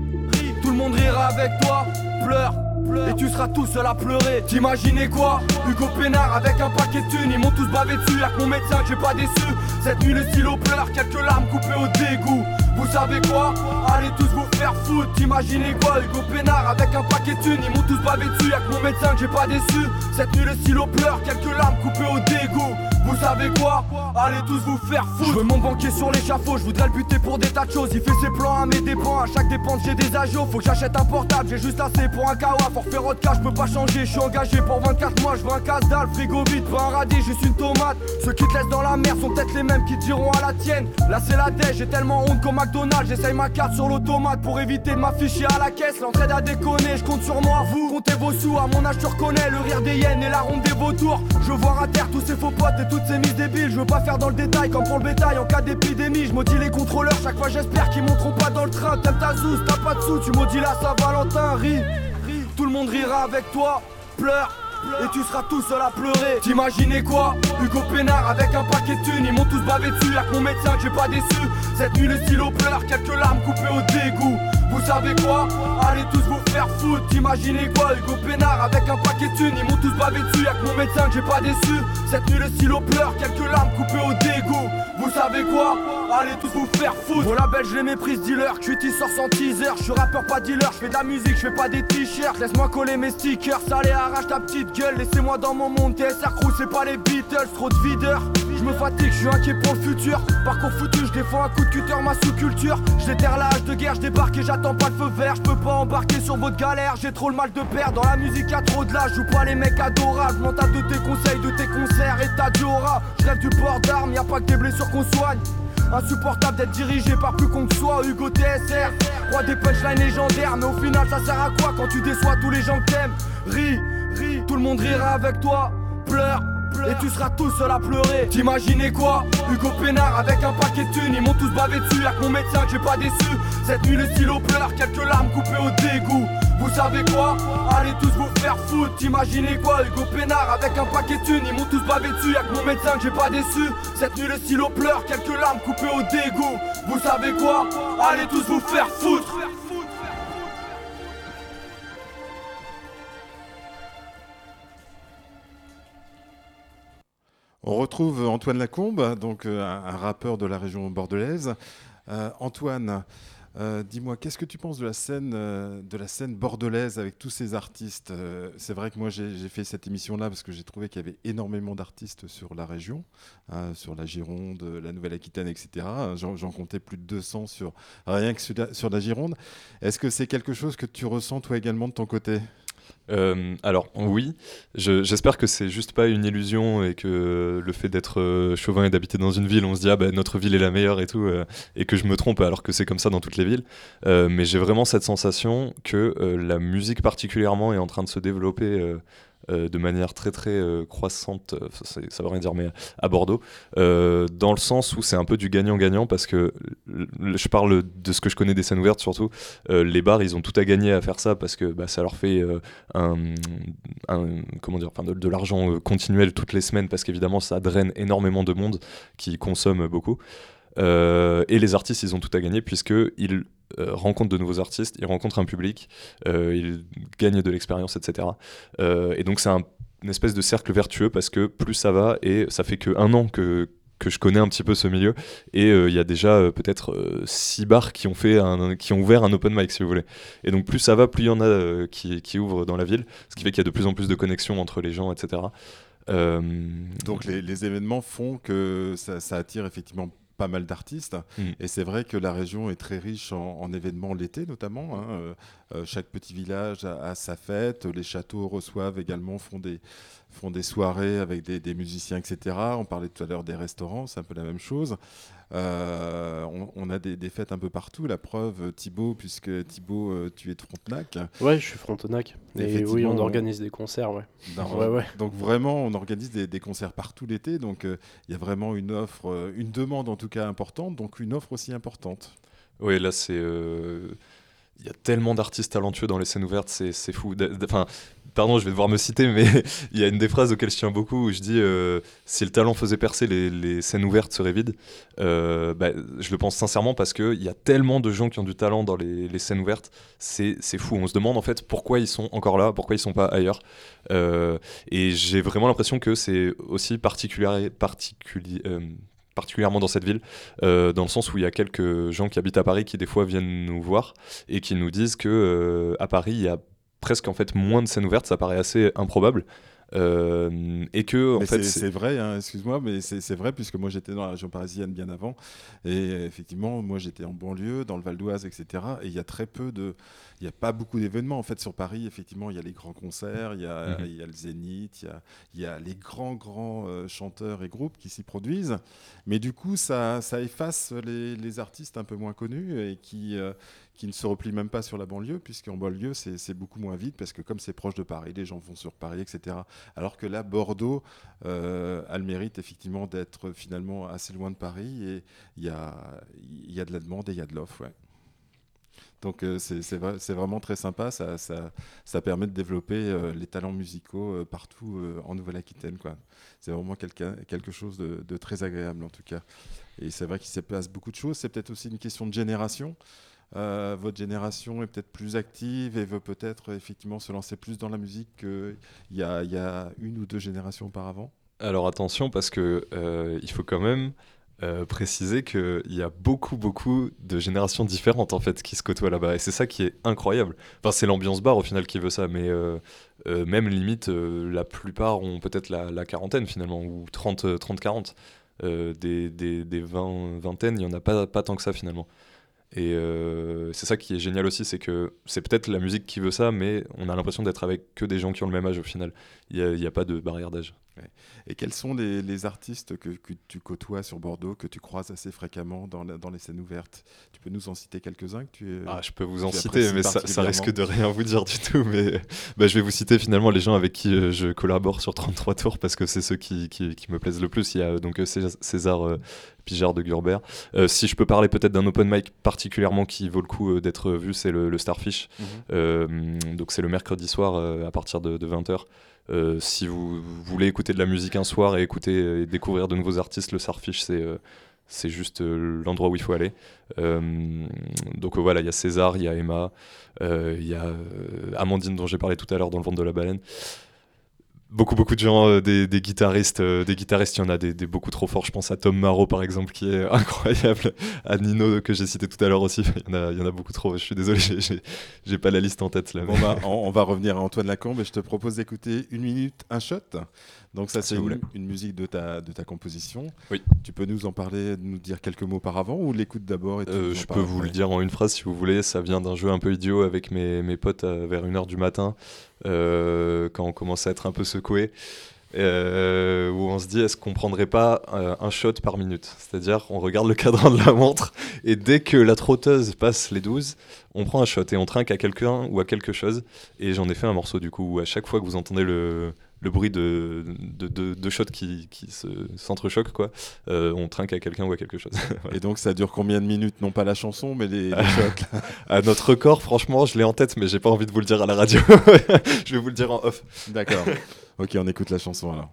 [SPEAKER 13] tout le monde rira avec toi. Pleure, pleure, et tu seras tout seul à pleurer. T'imaginais quoi? Hugo Pénard avec un paquet de thunes, ils m'ont tous bavé dessus. Que mon médecin j'ai pas déçu. Cette nuit, le stylo pleure, quelques larmes coupées au dégoût. Vous savez quoi? Allez tous vous faire foutre. T'imaginez quoi? Hugo Pénard avec un paquet de thunes, ils m'ont tous bavé dessus. Que mon médecin j'ai pas déçu. Cette nuit, le stylo pleure, quelques larmes coupées au dégoût. Vous savez quoi Allez tous vous faire foutre. Je veux mon banquier sur l'échafaud, je voudrais le buter pour des tas de choses. Il fait ses plans à mes dépens, à chaque dépense j'ai des agios. Faut que j'achète un portable, j'ai juste assez pour un kawa. Forfait rodka, je peux pas changer, je suis engagé pour 24 mois. Je veux un casse dalle, frigo vide, pas un radis, juste une tomate. Ceux qui te laissent dans la mer sont peut-être les mêmes qui te diront à la tienne. Là c'est la dèche, j'ai tellement honte qu'au McDonald's. J'essaye ma carte sur l'automate pour éviter de m'afficher à la caisse. L'entraide a déconné, je compte sur moi. Vous comptez vos sous, à mon âge tu reconnais le rire des hyènes et la ronde des vautours. Je voir à terre tous ces faux potes et toutes ces mises débiles. Je veux pas faire dans le détail comme pour le bétail en cas d'épidémie. Je maudis les contrôleurs, chaque fois j'espère qu'ils monteront pas dans le train. T'aimes ta zouze, t'as pas de sous, tu maudis la Saint-Valentin. Ris, ris, tout le monde rira avec toi. Pleure. Et tu seras tout seul à pleurer T'imaginais quoi? Hugo Pénard avec un paquet de thunes Ils m'ont tous bavé dessus Y'a mon médecin j'ai pas déçu Cette nuit le stylo pleure Quelques larmes coupées au dégoût Vous savez quoi Allez tous vous faire foutre. T'imaginez quoi Hugo Pénard avec un paquet de Ils m'ont tous bavé dessus Y'a que mon médecin que j'ai pas déçu. Cette nuit le stylo pleure Quelques larmes coupées au dégoût. Vous savez quoi Allez tous vous faire foutre. Mon label je les méprise dealer. Cutie sort sans teaser. Je suis rappeur pas dealer. Je fais de la musique Je fais pas des t-shirts. Laisse-moi coller mes stickers. Salé arrache ta petite gueule. Laissez-moi dans mon monde TSR Crew c'est pas les Beatles. Trop de videurs me fatigue, je suis inquiet pour le futur. Parcours foutu, je défends un coup de cutter ma sous-culture. Je déterre l'âge de guerre, je débarque et j'attends pas le feu vert. Je peux pas embarquer sur votre galère, j'ai trop le mal de perdre. Dans la musique, y'a trop de l'âge, joue pas les mecs adorables. M'en de tes conseils, de tes concerts et t'as du aura. Je rêve du port d'armes, y a pas que des blessures qu'on soigne. Insupportable d'être dirigé par plus con que soit Hugo TSR Roi des punchlines légendaires Mais au final ça sert à quoi quand tu déçois tous les gens que t'aimes? Ris, ris, tout le monde rira avec toi Pleure, et tu seras tout seul à pleurer. T'imaginais quoi? Hugo Pénard avec un paquet de thunes, ils m'ont tous bavé dessus. Y'a que mon médecin que j'ai pas déçu. Cette nuit, le stylo pleure, quelques larmes coupées au dégoût. Vous savez quoi? Allez tous vous faire foutre. T'imaginez quoi? Hugo Pénard avec un paquet de thunes, ils m'ont tous bavé dessus. Y'a que mon médecin que j'ai pas déçu. Cette nuit, le stylo pleure, quelques larmes coupées au dégoût. Vous savez quoi? Allez tous vous faire foutre.
[SPEAKER 1] On retrouve Antoine Lacombe, donc euh, un, rappeur de la région bordelaise. Euh, Antoine, euh, dis-moi, qu'est-ce que tu penses de la scène, de la scène bordelaise avec tous ces artistes C'est vrai que moi j'ai fait cette émission-là parce que j'ai trouvé qu'il y avait énormément d'artistes sur la région, hein, sur la Gironde, la Nouvelle-Aquitaine, etc. J'en comptais plus de 200 sur rien que sur la Gironde. Est-ce que c'est quelque chose que tu ressens toi également de ton côté?
[SPEAKER 4] Euh, alors oui, j'espère que c'est juste pas une illusion et que le fait d'être euh, chauvin et d'habiter dans une ville, on se dit ah ben notre ville est la meilleure et tout, euh, et que je me trompe alors que c'est comme ça dans toutes les villes. mais j'ai vraiment cette sensation que la musique particulièrement est en train de se développer de manière très très euh, croissante, euh, ça, ça, veut rien dire, mais à Bordeaux, dans le sens où c'est un peu du gagnant-gagnant parce que je parle de ce que je connais des scènes ouvertes surtout. les bars, ils ont tout à gagner à faire ça parce que bah, ça leur fait comment dire, enfin, de, l'argent continuel toutes les semaines parce qu'évidemment ça draine énormément de monde qui consomme beaucoup. et les artistes, ils ont tout à gagner puisqu'ils euh, rencontre de nouveaux artistes, il rencontre un public, euh, il gagne de l'expérience, etc. Euh, et donc c'est un, une espèce de cercle vertueux parce que plus ça va, et ça fait que un an que, que je connais un petit peu ce milieu, et il y a déjà peut-être six bars qui ont, fait qui ont ouvert un open mic, si vous voulez. Et donc plus ça va, plus il y en a qui, qui ouvrent dans la ville, ce qui fait qu'il y a de plus en plus de connexions entre les gens, etc.
[SPEAKER 1] Donc les, événements font que ça attire effectivement pas mal d'artistes. Mm. Et c'est vrai que la région est très riche en, événements l'été notamment. Hein. Euh, euh, chaque petit village a, sa fête. Les châteaux reçoivent également, font des, font des soirées avec des, musiciens, etc. On parlait tout à l'heure des restaurants, c'est un peu la même chose. Euh, on, a des, fêtes un peu partout. La preuve, Thibaut, puisque Thibaut, tu es de Frontenac.
[SPEAKER 8] Ouais, je suis Frontenac. Et oui, on organise des concerts, ouais.
[SPEAKER 1] ouais, Donc vraiment, on organise des, concerts partout l'été. Donc il y a vraiment une offre, une demande en tout cas importante, donc une offre aussi importante.
[SPEAKER 4] Oui, là c'est il y a tellement d'artistes talentueux dans les scènes ouvertes, c'est fou. Enfin, pardon, je vais devoir me citer, mais [LAUGHS] il y a une des phrases auxquelles je tiens beaucoup où je dis euh, si le talent faisait percer, les, scènes ouvertes seraient vides. Euh, bah, je le pense sincèrement parce qu'il y a tellement de gens qui ont du talent dans les, scènes ouvertes, c'est fou. On se demande en fait pourquoi ils sont encore là, pourquoi ils sont pas ailleurs. Euh, et j'ai vraiment l'impression que c'est aussi particulièrement dans cette ville, dans le sens où il y a quelques gens qui habitent à Paris qui des fois viennent nous voir et qui nous disent que à Paris il y a presque en fait moins de scènes ouvertes, ça paraît assez improbable. Euh, et que en fait
[SPEAKER 1] c'est vrai, hein, excuse-moi, mais c'est vrai puisque moi j'étais dans la région parisienne bien avant et effectivement moi j'étais en banlieue, dans le Val d'Oise, etc. Et il y a très peu de, il n'y a pas beaucoup d'événements en fait sur Paris. Effectivement, il y a les grands concerts, il y a, mhm. y a le Zénith, il y a, y a les grands grands euh, chanteurs et groupes qui s'y produisent. Mais du coup, ça, ça efface les, les, artistes un peu moins connus et qui euh, qui ne se replient même pas sur la banlieue, puisqu'en banlieue, c'est beaucoup moins vite, parce que comme c'est proche de Paris, les gens vont sur Paris, etc. Alors que là, Bordeaux euh, a le mérite effectivement d'être finalement assez loin de Paris, et il y a, y a de la demande et il y a de l'offre. Ouais. Donc euh, c'est vraiment très sympa, ça, ça, ça, permet de développer euh, les talents musicaux euh, partout en Nouvelle-Aquitaine. C'est vraiment quelque, quelque chose de, de, très agréable en tout cas. Et c'est vrai qu'il se passe beaucoup de choses, c'est peut-être aussi une question de génération. Votre génération est peut-être plus active et veut peut-être effectivement se lancer plus dans la musique qu'il y, a une ou deux générations auparavant
[SPEAKER 4] Alors attention parce que il faut quand même euh, préciser qu'il y a beaucoup, beaucoup de générations différentes en fait qui se côtoient là-bas. Et c'est ça qui est incroyable. Enfin, c'est l'ambiance bar au final qui veut ça, mais euh, euh, même limite, la plupart ont peut-être la, quarantaine finalement, ou 30-40. Euh, des, des, des vingtaines, il n'y en a pas tant que ça finalement. Et euh, c'est ça qui est génial aussi, c'est que c'est peut-être la musique qui veut ça, mais on a l'impression d'être avec que des gens qui ont le même âge au final. Il n'y a, a, pas de barrière d'âge.
[SPEAKER 1] Et quels sont les, les artistes que, que, tu côtoies sur Bordeaux, que tu croises assez fréquemment dans, dans les scènes ouvertes? Tu peux nous en citer quelques-uns que tu
[SPEAKER 4] Ah, je peux vous en citer, mais ça, ça, risque de rien vous dire du tout. Mais bah, je vais vous citer finalement les gens avec qui euh, je collabore sur 33 tours parce que c'est ceux qui, qui, qui, me plaisent le plus. Il y a donc euh, César euh, Pijard de Gurbert. Euh, si je peux parler peut-être d'un open mic particulièrement qui vaut le coup d'être vu, c'est le, le, Starfish. Mm -hmm. euh, donc c'est le mercredi soir à partir de, de 20h. Euh, si vous voulez écouter de la musique un soir et écouter et découvrir de nouveaux artistes, le Starfish, c'est euh, juste euh, l'endroit où il faut aller. donc voilà, il y a César, il y a Emma, il y a Amandine dont j'ai parlé tout à l'heure dans le ventre de la baleine beaucoup beaucoup de gens, euh, des, des, guitaristes, euh, des guitaristes, il y en a des, des, beaucoup trop forts. Je pense à Tom Marot par exemple qui est [LAUGHS] incroyable, à Nino que j'ai cité tout à l'heure aussi. Il y, en a, il y en a beaucoup trop. Je suis désolé, j'ai pas la liste en tête là.
[SPEAKER 1] Bon, bah, on, on, va revenir à Antoine Lacombe et je te propose d'écouter une minute un shot. Donc ça c'est une, une, musique de ta, de ta composition.
[SPEAKER 4] Oui.
[SPEAKER 1] Tu peux nous en parler, nous dire quelques mots auparavant ou l'écoute d'abord
[SPEAKER 4] euh, Je peux vous le dire en une phrase si vous voulez. Ça vient d'un jeu un peu idiot avec mes, mes potes à, vers 1h du matin euh, quand on commence à être un peu secoué. Euh, où on se dit est-ce qu'on prendrait pas euh, un shot par minute? C'est-à-dire on regarde le cadran de la montre et dès que la trotteuse passe les 12, on prend un shot et on trinque à quelqu'un ou à quelque chose. Et j'en ai fait un morceau du coup où à chaque fois que vous entendez le, le bruit de, de, de, de shots qui, qui s'entrechoquent, quoi, euh, on trinque à quelqu'un ou à quelque chose.
[SPEAKER 1] voilà. [LAUGHS] Et donc ça dure combien de minutes? Non pas la chanson, mais les, les [LAUGHS] shots
[SPEAKER 4] À notre record, franchement, je l'ai en tête, mais j'ai pas envie de vous le dire à la radio. [LAUGHS] je vais vous le dire en off.
[SPEAKER 1] D'accord. ok, on écoute la chanson alors.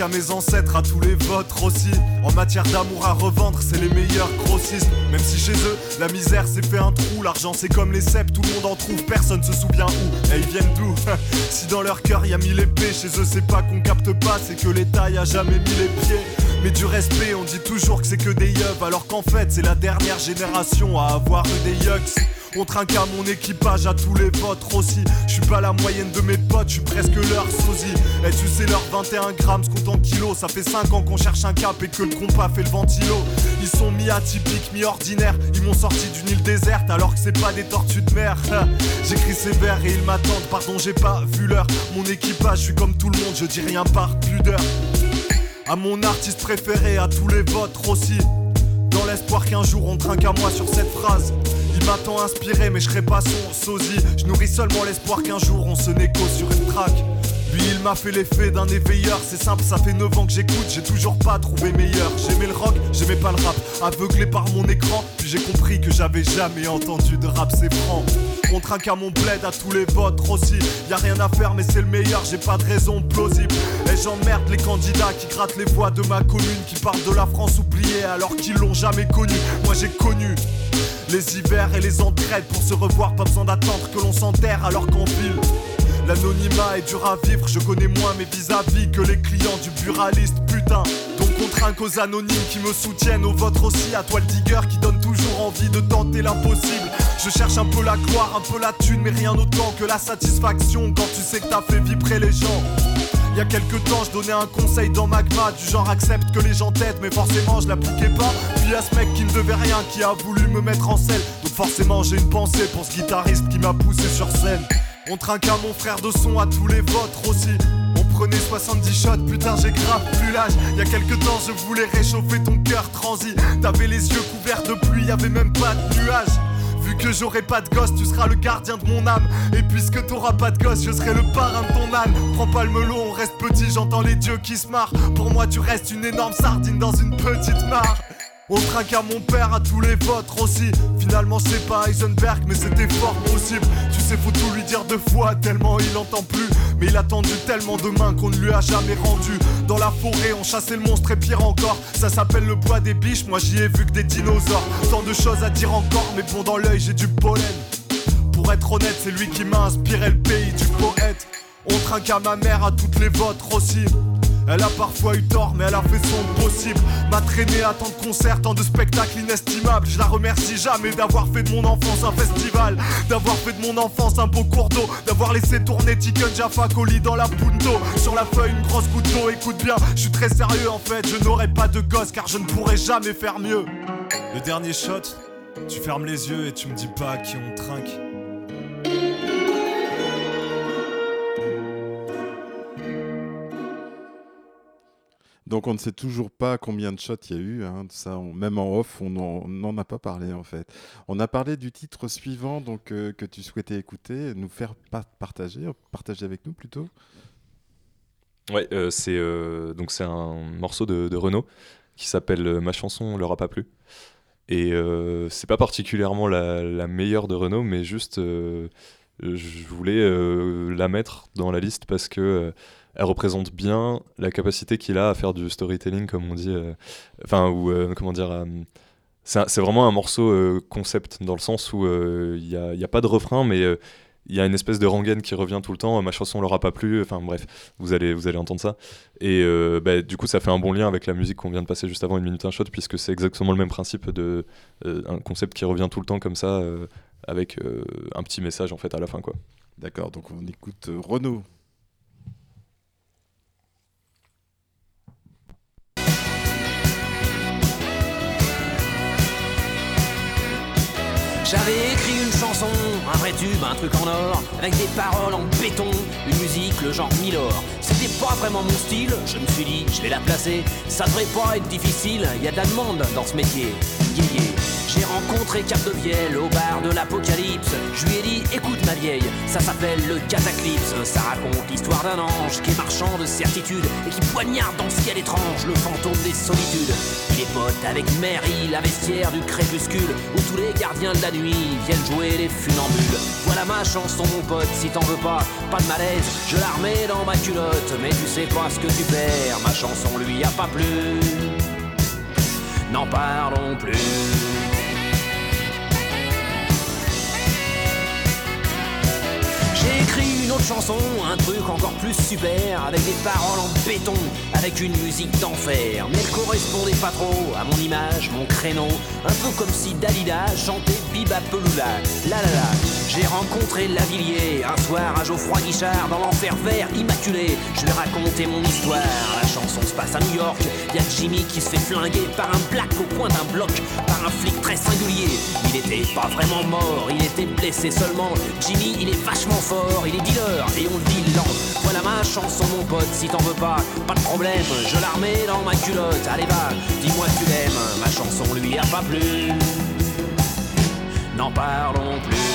[SPEAKER 3] Trinque à mes ancêtres, à tous les vôtres aussi. En matière d'amour à revendre, c'est les meilleurs grossistes. Même si chez eux, la misère s'est fait un trou. L'argent c'est comme les cèpes, tout le monde en trouve, personne se souvient où. Et ils viennent d'où? [LAUGHS] Si dans leur cœur y a mis l'épée, chez eux c'est pas qu'on capte pas, c'est que l'État y a jamais mis les pieds. Mais du respect, on dit toujours que c'est que des yeux, alors qu'en fait c'est la dernière génération à avoir eu des yucks. On trinque à mon équipage, à tous les vôtres aussi. Je pas la moyenne de mes potes, je suis presque leur sosie. Et tu sais, leur 21 grammes se compte en kilos. Ça fait 5 ans qu'on cherche un cap et que le compas fait le ventilo. Ils sont mi-atypiques, mi-ordinaires. Ils m'ont sorti d'une île déserte alors que c'est pas des tortues de mer. [LAUGHS] J'écris ces vers et ils m'attendent. Pardon, j'ai pas vu l'heure. Mon équipage, je suis comme tout le monde, je dis rien par pudeur. À mon artiste préféré, à tous les vôtres aussi. Dans l'espoir qu'un jour on trinque à moi sur cette phrase. Il m'a tant inspiré, mais je serai pas son sosie. Je nourris seulement l'espoir qu'un jour on se négo sur une traque. Lui, il m'a fait l'effet d'un éveilleur. C'est simple, ça fait 9 ans que j'écoute, j'ai toujours pas trouvé meilleur. J'aimais le rock, j'aimais pas le rap. Aveuglé par mon écran, puis j'ai compris que j'avais jamais entendu de rap, c'est franc. On trinque à mon bled, à tous les vôtres aussi. Y a rien à faire, mais c'est le meilleur, j'ai pas de raison plausible. Et j'emmerde les candidats qui grattent les voix de ma commune, qui parlent de la France oubliée alors qu'ils l'ont jamais connue. Moi j'ai connu les hivers et les entraides pour se revoir, pas besoin d'attendre que l'on s'enterre alors qu'en ville. L'anonymat est dur à vivre, je connais moins mes vis-à-vis que les clients du buraliste, putain. Donc on trinque aux anonymes qui me soutiennent, aux vôtres aussi, à toi le digger qui donne toujours envie de tenter l'impossible. Je cherche un peu la gloire, un peu la thune, mais rien autant que la satisfaction quand tu sais que t'as fait vibrer les gens. Il y a quelques temps, je donnais un conseil dans Magma, du genre accepte que les gens t'aident, mais forcément je l'appliquais pas. Puis y'a ce mec qui ne devait rien, qui a voulu me mettre en selle. Donc forcément j'ai une pensée pour ce guitariste qui m'a poussé sur scène. On trinque à mon frère de son, à tous les vôtres aussi. On prenait 70 shots, putain j'ai grave plus l'âge. Y'a quelques temps je voulais réchauffer ton cœur transi. T'avais les yeux couverts de pluie, y'avait même pas de nuages. Vu que j'aurai pas de gosse, tu seras le gardien de mon âme. Et puisque t'auras pas de gosse, je serai le parrain de ton âne. Prends pas le melon, on reste petit, j'entends les dieux qui se marrent. Pour moi, tu restes une énorme sardine dans une petite mare. On trinque à mon père, à tous les vôtres aussi. Finalement, c'est pas Heisenberg, mais c'était fort possible. Tu sais, faut tout lui dire deux fois, tellement il entend plus. Mais il a tendu tellement de mains qu'on ne lui a jamais rendu. Dans la forêt, on chassait le monstre et pire encore. Ça s'appelle le bois des biches, moi j'y ai vu que des dinosaures. Tant de choses à dire encore, mais bon, dans l'œil, j'ai du pollen. Pour être honnête, c'est lui qui m'a inspiré le pays du poète. On trinque à ma mère, à toutes les vôtres aussi.
[SPEAKER 6] Elle a parfois eu tort, mais elle a fait son possible. M'a traîné à tant de concerts, tant de spectacles inestimables. Je la remercie jamais d'avoir fait de mon enfance un festival, d'avoir fait de mon enfance un beau cours d'eau, d'avoir laissé tourner Tiken Jaffa Coli dans la punto. Sur la feuille, une grosse goutte d'eau. Écoute bien, je suis très sérieux en fait. Je n'aurai pas de gosse car je ne pourrai jamais faire mieux.
[SPEAKER 3] Le dernier shot, tu fermes les yeux et tu me dis pas à qui on trinque.
[SPEAKER 1] Donc on ne sait toujours pas combien de shots il y a eu, hein, ça, même en off, on n'en a pas parlé en fait. On a parlé du titre suivant donc euh, que tu souhaitais écouter, nous faire pa- partager, partager avec nous plutôt.
[SPEAKER 4] Ouais, euh, c'est euh, donc un morceau de, de Renaud qui s'appelle euh, Ma chanson leur a pas plu. Et c'est pas particulièrement la, la meilleure de Renaud, mais juste je voulais la mettre dans la liste parce que elle représente bien la capacité qu'il a à faire du storytelling, comme on dit. euh, Enfin, ou euh, comment dire. euh, c'est vraiment un morceau concept dans le sens où il n'y a, pas de refrain, mais il y a une espèce de rengaine qui revient tout le temps. Ma chanson leur a pas plu. Enfin bref, vous allez, vous allez entendre ça. Et bah, du coup, ça fait un bon lien avec la musique qu'on vient de passer juste avant une minute un shot, puisque c'est exactement le même principe de un concept qui revient tout le temps comme ça, avec un petit message en fait à la fin quoi.
[SPEAKER 1] D'accord, donc on écoute Renaud.
[SPEAKER 14] J'avais écrit une chanson, un vrai tube, un truc en or, avec des paroles en béton, une musique, le genre Milor. C'était pas vraiment mon style, je me suis dit, je vais la placer. Ça devrait pas être difficile, y a de la demande dans ce métier. Rencontré Cap de Vielle au bar de l'Apocalypse. Je lui ai dit, écoute ma vieille, ça s'appelle le cataclysme. Ça raconte l'histoire d'un ange qui est marchand de certitude et qui poignarde dans ce ciel étrange le fantôme des solitudes. Il est pote avec Mary, la vestiaire du crépuscule, où tous les gardiens de la nuit viennent jouer les funambules. Voilà ma chanson, mon pote, si t'en veux pas, pas de malaise, je la remets dans ma culotte, mais tu sais pas ce que tu perds. Ma chanson lui a pas plu, n'en parlons plus. Une autre chanson, un truc encore plus super, avec des paroles en béton, avec une musique d'enfer. Mais elle correspondait pas trop à mon image, mon créneau. Un peu comme si Dalida chantait Biba Peloula. La la la. J'ai rencontré Lavillier un soir à Geoffroy Guichard dans l'enfer vert immaculé. Je lui ai raconté mon histoire. La chanson se passe à New York. Y a Jimmy qui se fait flinguer par un black au coin d'un bloc, par un flic très singulier. Il était pas vraiment mort, il était blessé seulement. Jimmy, il est vachement fort, il est dealer et on le dit lent. Voilà ma chanson, mon pote, si t'en veux pas, pas de problème, je la remets dans ma culotte. Allez, va, dis-moi tu l'aimes, ma chanson lui a pas plu. N'en parlons plus.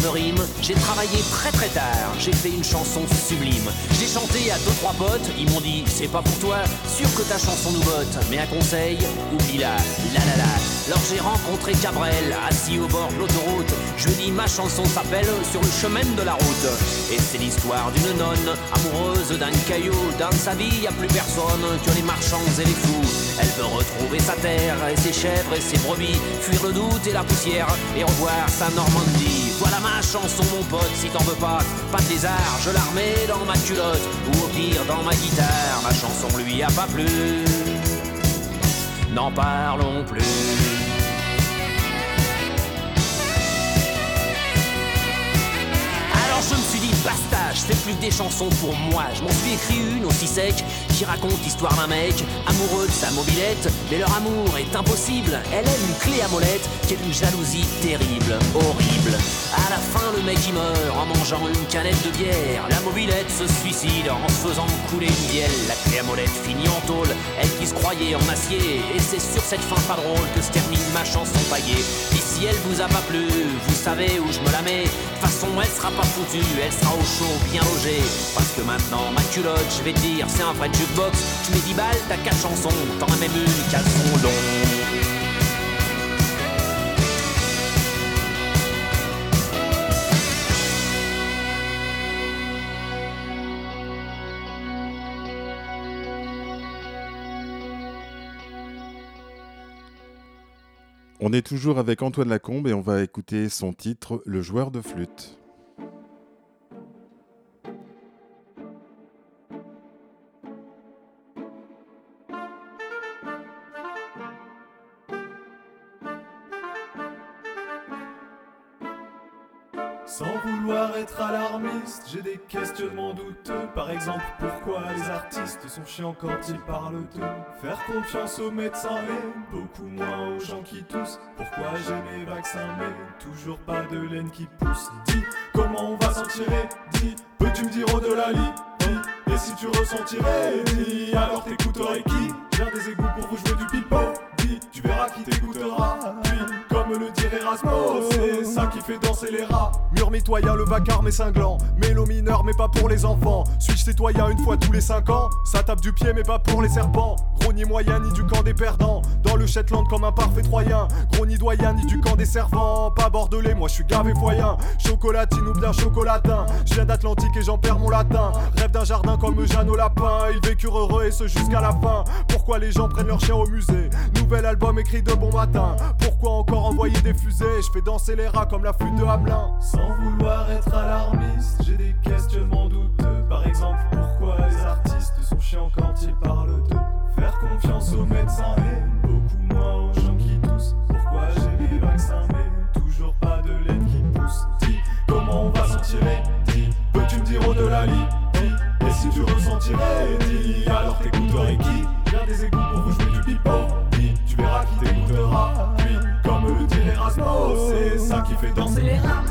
[SPEAKER 14] De rimes. J'ai travaillé très très tard, j'ai fait une chanson sublime. J'ai chanté à deux trois potes, ils m'ont dit c'est pas pour toi, sûr que ta chanson nous botte, mais un conseil, oublie-la, la la la. Alors j'ai rencontré Cabrel, assis au bord de l'autoroute. Je lui ai dit ma chanson s'appelle Sur le chemin de la route. Et c'est l'histoire d'une nonne, amoureuse d'un caillou. Dans sa vie, y a plus personne que les marchands et les fous. Elle veut retrouver sa terre et ses chèvres et ses brebis, fuir le doute et la poussière et revoir sa Normandie. Voilà ma chanson, mon pote, si t'en veux pas, pas de lézard, je la remets dans ma culotte ou au pire dans ma guitare. Ma chanson lui a pas plu, n'en parlons plus. Alors je me suis dit basta, je fais plus que des chansons pour moi. Je m'en suis écrit une aussi sec qui raconte l'histoire d'un mec amoureux de sa mobilette, mais leur amour est impossible. Elle aime une clé à molette qui est d'une jalousie terrible, horrible. À la fin, le mec il meurt en mangeant une canette de bière. La mobilette se suicide en se faisant couler une bielle. La clé à molette finit en tôle, elle qui se croyait en acier. Et c'est sur cette fin pas drôle que se termine ma chanson paillée. Si elle vous a pas plu, vous savez où je me la mets. De toute façon, elle sera pas foutue, elle sera au chaud, bien logée. Parce que maintenant, ma culotte, je vais dire, c'est un vrai jukebox. Tu mets 10 balles, t'as 4 chansons, t'en as même une caleçon long.
[SPEAKER 1] On est toujours avec Antoine Lacombe et on va écouter son titre Le joueur de flûte.
[SPEAKER 3] Sans vouloir être alarmiste, j'ai des questionnements douteux. Par exemple, pourquoi les artistes sont chiants quand ils parlent d'eux? Faire confiance aux médecins et beaucoup moins aux gens qui toussent. Pourquoi j'ai mes vaccins mais toujours pas de laine qui pousse? Dis, comment on va s'en tirer? Dis, peux-tu me dire au-delà lit Dis, et si tu ressentirais Dis, alors t'écouterais qui? Des égouts pour vous jouer du pipeau Dis, tu verras qui t'écoutera Puis, comme le dirait Erasmo, c'est ça qui fait danser les rats. Mur mitoyen, le vacarme est cinglant. Mélo mineur, mais pas pour les enfants. Suis-je citoyen une fois tous les 5 ans? Ça tape du pied, mais pas pour les serpents. Gros ni moyen, ni du camp des perdants. Dans le Shetland comme un parfait troyen. Gros ni doyen, ni du camp des servants. Pas bordelais, moi je suis gavé foyen. Chocolatine ou bien chocolatin. Je viens d'Atlantique et j'en perds mon latin. Rêve d'un jardin comme Jeanne au lapin. Ils vécurent heureux et ce jusqu'à la fin. Pourquoi les gens prennent leur chien au musée Nouvel album écrit de bon matin. Pourquoi encore envoyer des fusées? Je fais danser les rats comme la flûte de Hamelin. Sans vouloir être alarmiste, j'ai des questionnements douteux. Par exemple, pourquoi les artistes sont chiants quand ils parlent d'eux? Faire confiance aux médecins et beaucoup moins aux gens qui toussent. Pourquoi j'ai mes vaccins mais toujours pas de laine qui pousse? Dis, comment on va s'en tirer? Dis, peux-tu me dire au-delà Dis, et si tu ressentirais Dis, alors t'écouterais qui? Viens des égouts pour vous jouer du pipeau. Dis, tu verras qui t'écoutera. Puis, comme le dit Erasmo, c'est ça qui fait danser. Les rats.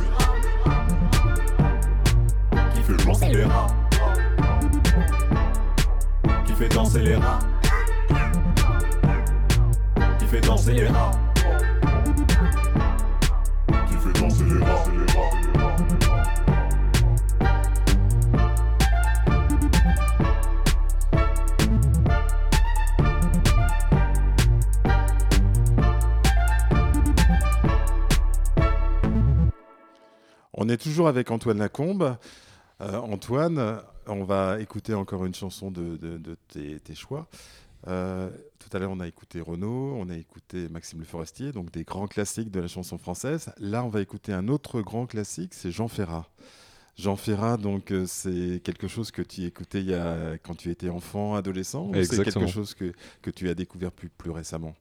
[SPEAKER 3] Qui fait danser les rats. Qui fait danser les rats. Qui fait danser les rats
[SPEAKER 1] On est toujours avec Antoine Lacombe. Euh, Antoine, on va écouter encore une chanson de, de- de tes, tes choix. Euh, tout à l'heure, on a écouté Renaud, on a écouté Maxime Le Forestier, donc des grands classiques de la chanson française. Là, on va écouter un autre grand classique, c'est Jean Ferrat. Jean Ferrat, donc euh, c'est quelque chose que tu écoutais il y a, quand tu étais enfant, adolescent, ou c'est quelque chose que, que tu as découvert plus, plus récemment?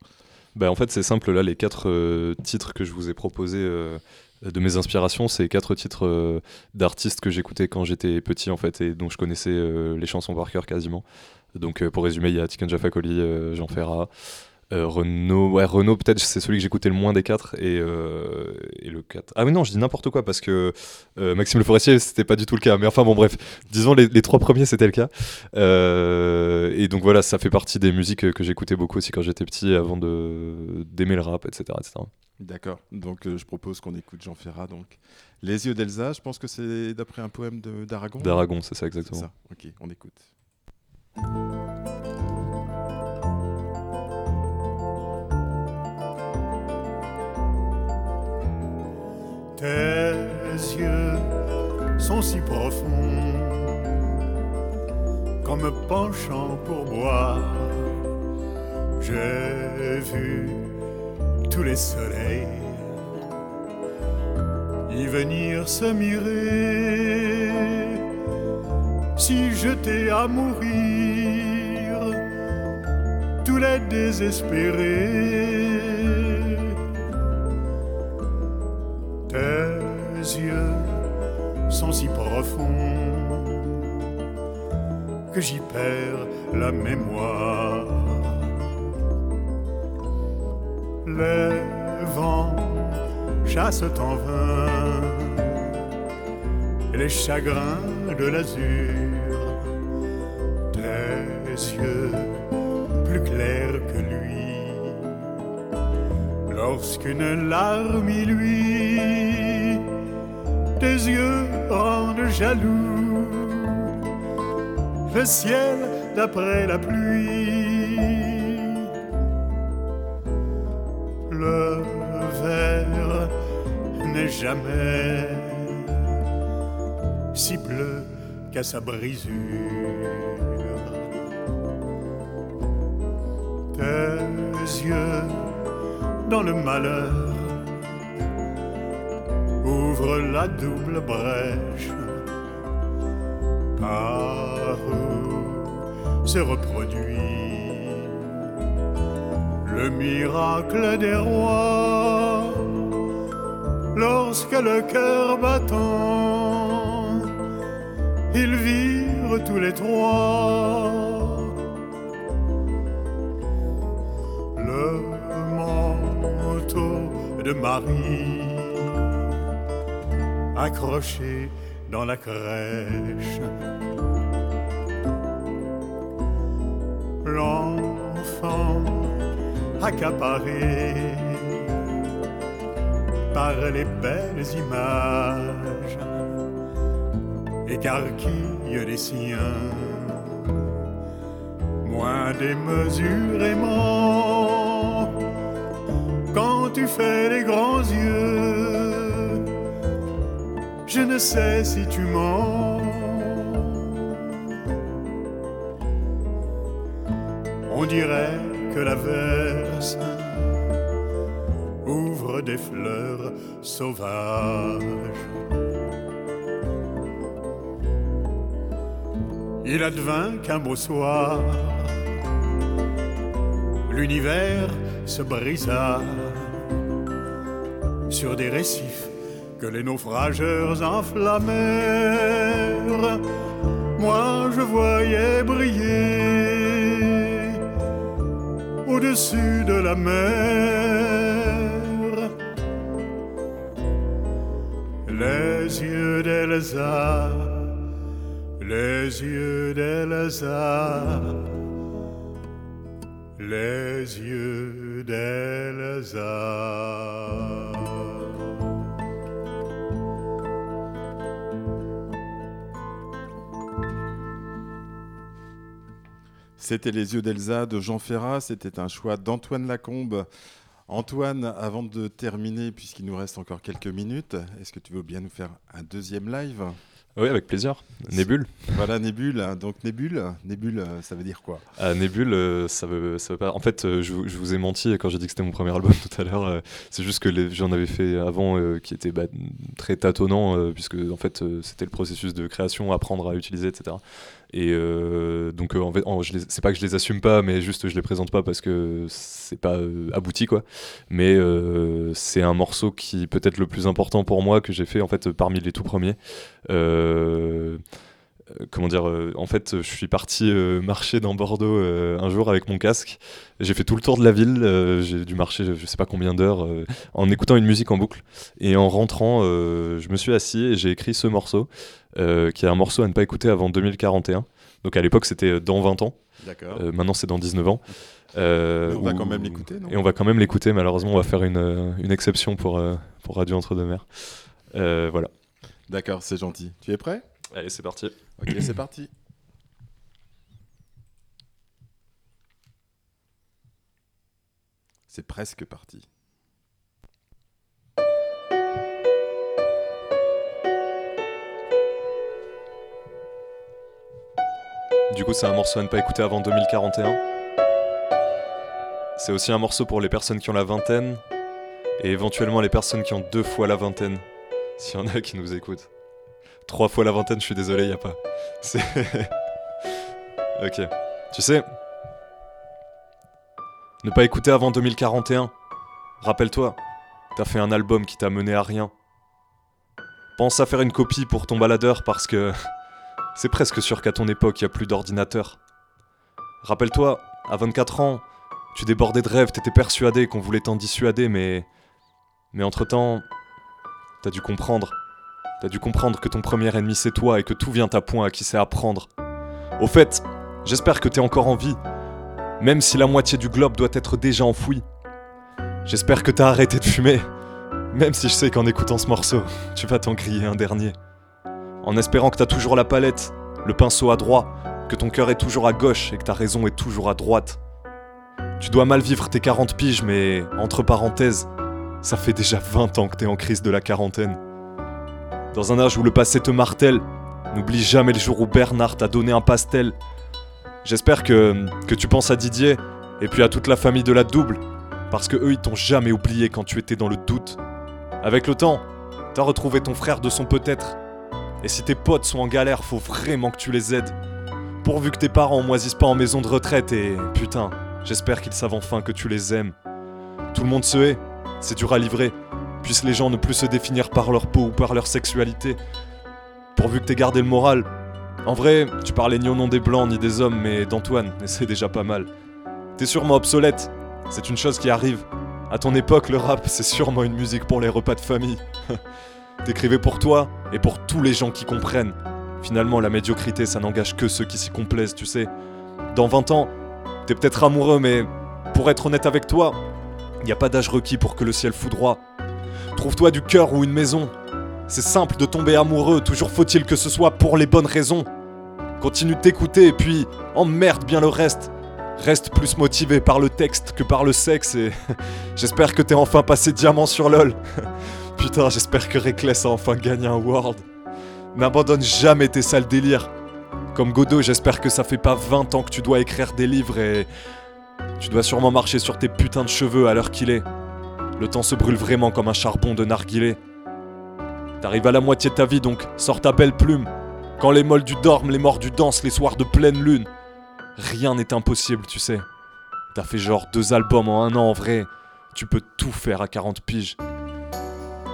[SPEAKER 4] Bah, en fait, c'est simple. Là, les quatre euh, titres que je vous ai proposés euh, de mes inspirations, c'est quatre titres euh, d'artistes que j'écoutais quand j'étais petit, en fait, et dont je connaissais euh, les chansons par cœur quasiment. Donc, euh, pour résumer, il y a Tiken Jaffa Jean Ferrat. Euh, Renault, ouais, Renault peut-être c'est celui que j'écoutais le moins des quatre et, euh, et le 4. Ah mais non, je dis n'importe quoi parce que euh, Maxime Le Forestier c'était pas du tout le cas. Mais enfin bon bref, disons les, les trois premiers c'était le cas. Et donc voilà, ça fait partie des musiques que j'écoutais beaucoup aussi quand j'étais petit avant de d'aimer le rap, etc. etc.
[SPEAKER 1] D'accord. Donc je propose qu'on écoute Jean Ferrat. Donc Les yeux d'Elsa. Je pense que c'est d'après un poème d'Aragon.
[SPEAKER 4] D'Aragon, c'est ça, exactement.
[SPEAKER 1] Ça. Ok, on écoute.
[SPEAKER 15] Tes yeux sont si profonds qu'en me penchant pour boire, j'ai vu tous les soleils y venir se mirer. Si jeté à mourir, tous les désespérés tes yeux sont si profonds que j'y perds la mémoire. Les vents chassent en vain les chagrins de l'azur. Tes yeux plus clairs que lui lorsqu'une larme y luit, tes yeux rendent jaloux le ciel d'après la pluie. Le verre n'est jamais si bleu qu'à sa brisure. Tes yeux dans le malheur. Ouvre la double brèche. Par où se reproduit le miracle des rois. Lorsque le cœur battant ils virent tous les trois Marie accroché dans la crèche. L'enfant accaparé par les belles images écarquille les siens, moins démesurément quand tu fais les grands yeux. Je ne sais si tu mens. On dirait que la verse ouvre des fleurs sauvages. Il advint qu'un beau soir, l'univers se brisa sur des récifs que les naufrageurs enflammèrent. Moi je voyais briller au-dessus de la mer les yeux d'Elsa, les yeux d'Elsa, les yeux
[SPEAKER 1] C'était Les yeux d'Elsa de Jean Ferrat, c'était un choix d'Antoine Lacombe. Antoine, avant de terminer, puisqu'il nous reste encore quelques minutes, est-ce que tu veux bien nous faire un deuxième live?
[SPEAKER 4] Oui, avec plaisir. Nébule.
[SPEAKER 1] Voilà, Nébule. Donc Nébule, Nébule, ça veut dire quoi?
[SPEAKER 4] Ah, Nébule, euh, ça veut, ça veut pas. En fait, euh, je, vous- je vous ai menti quand j'ai dit que c'était mon premier album [LAUGHS] tout à l'heure. euh, c'est juste que j'en avais fait avant euh, qui était bah, très tâtonnant, euh, puisque en fait, c'était le processus de création, apprendre à utiliser, etc. Et euh, donc, euh, en c'est pas que je les assume pas, mais juste je les présente pas parce que c'est pas euh, abouti, quoi. Mais c'est un morceau qui peut être le plus important pour moi que j'ai fait en fait parmi les tout premiers. Comment dire, en fait, je suis parti marcher dans Bordeaux un jour avec mon casque. J'ai fait tout le tour de la ville. j'ai dû marcher, je, sais pas combien d'heures, en écoutant une musique en boucle. Et en rentrant, je me suis assis et j'ai écrit ce morceau, euh, qui est un morceau à ne pas écouter avant 2041. Donc à l'époque, c'était dans 20 ans.
[SPEAKER 1] D'accord.
[SPEAKER 4] Euh, maintenant, c'est dans 19 ans. Euh,
[SPEAKER 1] on va
[SPEAKER 4] où-
[SPEAKER 1] quand même l'écouter, non?
[SPEAKER 4] Et on va quand même l'écouter. Malheureusement, on va faire une, euh, une exception pour, euh, pour Radio Entre-deux-Mers. Euh, voilà.
[SPEAKER 1] D'accord, c'est gentil. Tu es prêt?
[SPEAKER 4] Allez, c'est parti.
[SPEAKER 1] Ok, c'est parti. C'est presque parti.
[SPEAKER 4] Du coup, c'est un morceau à ne pas écouter avant 2041. C'est aussi un morceau pour les personnes qui ont la vingtaine et éventuellement les personnes qui ont deux fois la vingtaine, s'il y en a qui nous écoutent. Trois fois la vingtaine, je suis désolé, y a pas. C'est. [LAUGHS] ok. Tu sais. Ne pas écouter avant 2041. Rappelle-toi, t'as fait un album qui t'a mené à rien. Pense à faire une copie pour ton baladeur parce que. [LAUGHS] C'est presque sûr qu'à ton époque, il a plus d'ordinateur. Rappelle-toi, à 24 ans, tu débordais de rêves, t'étais persuadé qu'on voulait t'en dissuader, mais. Mais entre-temps, t'as dû comprendre. T'as dû comprendre que ton premier ennemi c'est toi et que tout vient à point à qui sait apprendre. Au fait, j'espère que t'es encore en vie, même si la moitié du globe doit être déjà enfoui. J'espère que t'as arrêté de fumer, même si je sais qu'en écoutant ce morceau, tu vas t'en griller un dernier en espérant que t'as toujours la palette, le pinceau à droite, que ton cœur est toujours à gauche et que ta raison est toujours à droite. Tu dois mal vivre tes 40 piges, mais entre parenthèses, ça fait déjà 20 ans que t'es en crise de la quarantaine. Dans un âge où le passé te martèle, n'oublie jamais le jour où Bernard t'a donné un pastel. J'espère que, que tu penses à Didier et puis à toute la famille de la double, Parce que eux, ils t'ont jamais oublié quand tu étais dans le doute. Avec le temps, t'as retrouvé ton frère de son peut-être. Et si tes potes sont en galère, faut vraiment que tu les aides. Pourvu que tes parents moisissent pas en maison de retraite et putain, j'espère qu'ils savent enfin que tu les aimes. Tout le monde se hait, c'est dur à livrer. Puissent les gens ne plus se définir par leur peau ou par leur sexualité. Pourvu que t'aies gardé le moral. En vrai, tu parlais ni au nom des blancs ni des hommes, mais d'Antoine, et c'est déjà pas mal. T'es sûrement obsolète, c'est une chose qui arrive. À ton époque, le rap, c'est sûrement une musique pour les repas de famille. [LAUGHS] T'écrivais pour toi et pour tous les gens qui comprennent. Finalement, la médiocrité, ça n'engage que ceux qui s'y complaisent, tu sais. Dans 20 ans, t'es peut-être amoureux, mais pour être honnête avec toi, y a pas d'âge requis pour que le ciel foudroie. Trouve-toi du cœur ou une maison. C'est simple de tomber amoureux, toujours faut-il que ce soit pour les bonnes raisons. Continue de t'écouter et puis emmerde bien le reste. Reste plus motivé par le texte que par le sexe et [LAUGHS] j'espère que t'es enfin passé diamant sur LOL. [LAUGHS] Putain, j'espère que Reckless a enfin gagné un World. N'abandonne jamais tes sales délires. Comme Godot, j'espère que ça fait pas 20 ans que tu dois écrire des livres et tu dois sûrement marcher sur tes putains de cheveux à l'heure qu'il est. Le temps se brûle vraiment comme un charbon de narguilé. T'arrives à la moitié de ta vie donc sors ta belle plume. Quand les moldus dorment, les mordus dansent les soirs de pleine lune. Rien n'est impossible, tu sais. T'as fait genre deux albums en un an en vrai. Tu peux tout faire à 40 piges.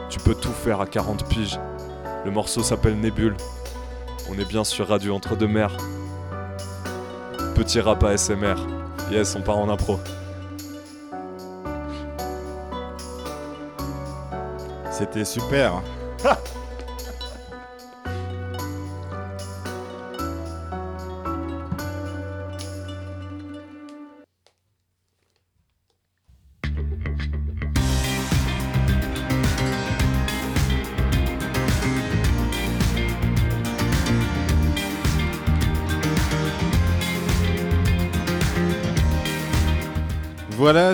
[SPEAKER 4] Tu peux tout faire à 40 piges. Le morceau s'appelle Nébule. On est bien sur Radio Entre deux Mers. Petit rap à SMR. Yes, on part en impro.
[SPEAKER 1] C'était super. [LAUGHS]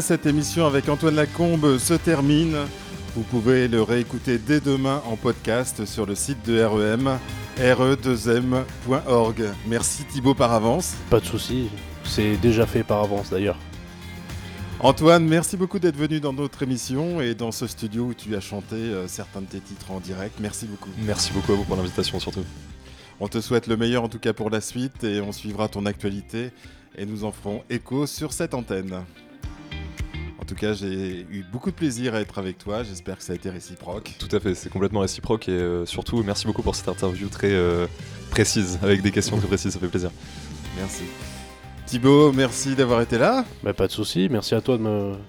[SPEAKER 1] cette émission avec Antoine Lacombe se termine. Vous pouvez le réécouter dès demain en podcast sur le site de REM, re2m.org. Merci Thibaut par avance.
[SPEAKER 8] Pas de souci, c'est déjà fait par avance d'ailleurs.
[SPEAKER 1] Antoine, merci beaucoup d'être venu dans notre émission et dans ce studio où tu as chanté euh, certains de tes titres en direct. Merci beaucoup.
[SPEAKER 4] Merci beaucoup à vous pour l'invitation surtout.
[SPEAKER 1] On te souhaite le meilleur en tout cas pour la suite et on suivra ton actualité et nous en ferons écho sur cette antenne. En tout cas, j'ai eu beaucoup de plaisir à être avec toi. J'espère que ça a été réciproque.
[SPEAKER 4] Tout à fait, c'est complètement réciproque et euh, surtout merci beaucoup pour cette interview très euh, précise, avec des questions très précises, ça fait plaisir.
[SPEAKER 1] Merci. Thibaut, merci d'avoir été là.
[SPEAKER 8] Bah, pas de souci, merci à toi de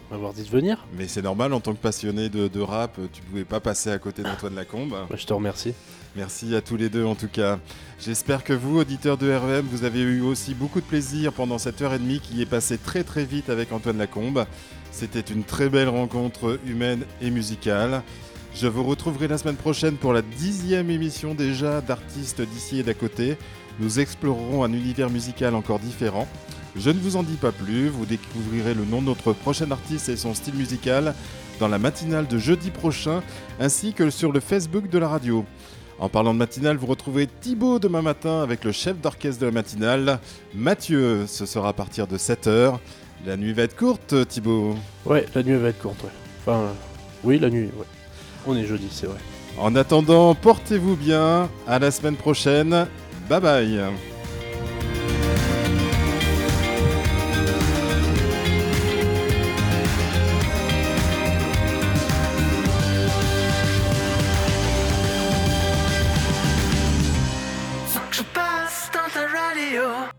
[SPEAKER 8] m'avoir dit de venir.
[SPEAKER 1] Mais c'est normal, en tant que passionné de, de rap, tu pouvais pas passer à côté d'Antoine Lacombe.
[SPEAKER 8] Bah, je te remercie.
[SPEAKER 1] Merci à tous les deux en tout cas. J'espère que vous, auditeurs de REM, vous avez eu aussi beaucoup de plaisir pendant cette heure et demie qui est passée très très vite avec Antoine Lacombe. C'était une très belle rencontre humaine et musicale. Je vous retrouverai la semaine prochaine pour la dixième émission déjà d'artistes d'ici et d'à côté. Nous explorerons un univers musical encore différent. Je ne vous en dis pas plus, vous découvrirez le nom de notre prochain artiste et son style musical dans la matinale de jeudi prochain, ainsi que sur le Facebook de la radio. En parlant de matinale, vous retrouvez Thibaut demain matin avec le chef d'orchestre de la matinale, Mathieu. Ce sera à partir de 7h. La nuit va être courte, Thibaut.
[SPEAKER 8] Ouais, la nuit va être courte, ouais. Enfin, euh, oui, la nuit, ouais. On est jeudi, c'est vrai.
[SPEAKER 1] En attendant, portez-vous bien. À la semaine prochaine. Bye bye.